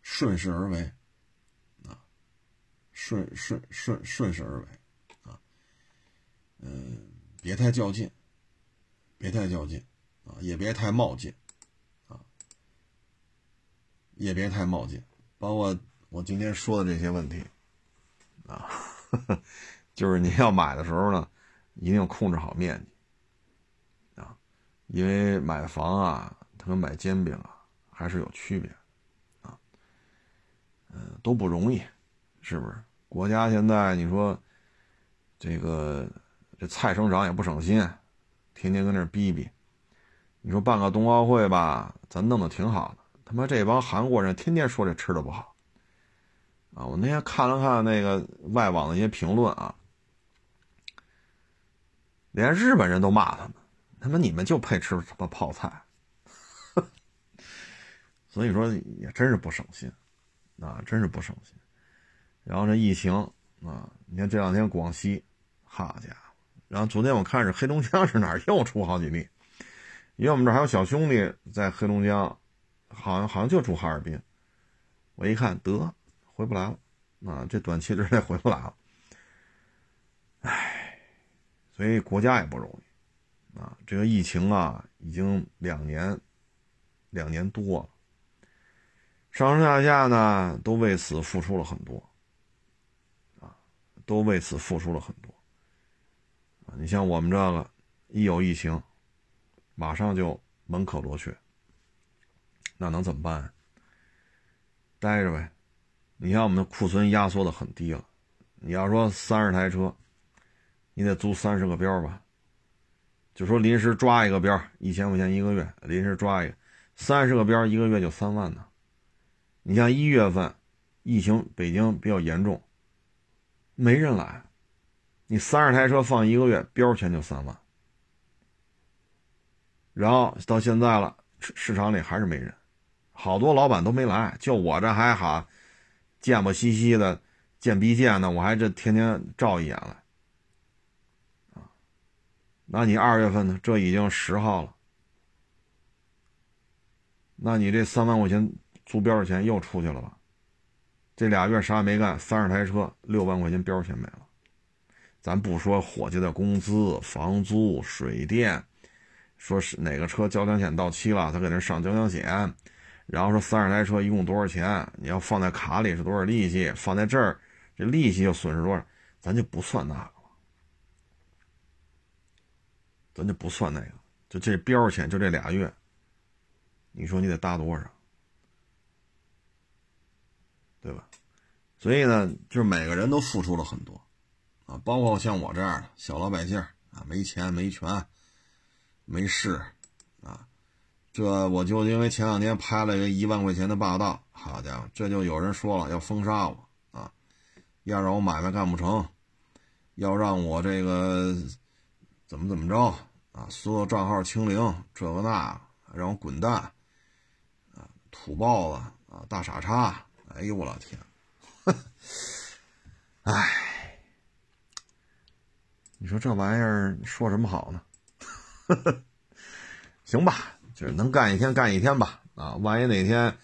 顺势而为，啊，顺顺顺顺势而为，啊，嗯，别太较劲，别太较劲，啊，也别太冒进啊。也别太冒进，包括我今天说的这些问题，啊，就是你要买的时候呢，一定要控制好面积，啊，因为买房啊，它跟买煎饼啊还是有区别，啊，嗯，都不容易，是不是？国家现在你说这个这菜生长也不省心，天天跟那逼逼，你说办个冬奥会吧，咱弄得挺好的。他妈这帮韩国人天天说这吃的不好，啊！我那天看了看那个外网的一些评论啊，连日本人都骂他们，他妈你们就配吃什么泡菜，所以说也真是不省心，啊，真是不省心。然后这疫情啊，你看这两天广西，好家伙！然后昨天我看是黑龙江是哪儿又出好几例，因为我们这还有小兄弟在黑龙江。好像好像就住哈尔滨，我一看得回不来了，啊，这短期之内回不来了，唉，所以国家也不容易，啊，这个疫情啊，已经两年，两年多了，上上下下呢都为此付出了很多，啊，都为此付出了很多，啊，你像我们这个一有疫情，马上就门可罗雀。那能怎么办？待着呗。你像我们的库存压缩的很低了。你要说三十台车，你得租三十个标吧？就说临时抓一个标，一千块钱一个月，临时抓一个，三十个标一个月就三万呢。你像一月份，疫情北京比较严重，没人来，你三十台车放一个月，标钱就三万。然后到现在了，市市场里还是没人。好多老板都没来，就我这还好，贱不兮兮的，贱逼贱的，我还这天天照一眼来，啊，那你二月份呢？这已经十号了，那你这三万块钱租标钱又出去了吧？这俩月啥也没干，三十台车六万块钱标钱没了，咱不说伙计的工资、房租、水电，说是哪个车交强险到期了，他给那上交强险。然后说三十台车一共多少钱？你要放在卡里是多少利息？放在这儿，这利息又损失多少？咱就不算那个了，咱就不算那个，就这标钱，就这俩月，你说你得搭多少？对吧？所以呢，就是每个人都付出了很多啊，包括像我这样的小老百姓啊，没钱、没权、没势啊。这我就因为前两天拍了一个一万块钱的霸道，好家伙，这就有人说了要封杀我啊，要让我买卖干不成，要让我这个怎么怎么着啊，所有账号清零，这个那，让我滚蛋啊，土包子啊，大傻叉，哎呦我老天，哎，你说这玩意儿说什么好呢？行吧。就是能干一天干一天吧，啊，万一哪天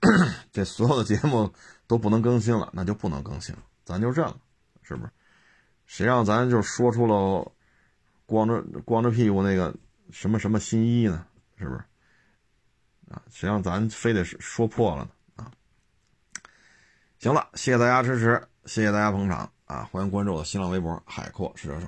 这所有的节目都不能更新了，那就不能更新了，咱就认了，是不是？谁让咱就说出了光着光着屁股那个什么什么新衣呢？是不是？啊，谁让咱非得说破了呢？啊，行了，谢谢大家支持，谢谢大家捧场啊！欢迎关注我的新浪微博“海阔试车手”。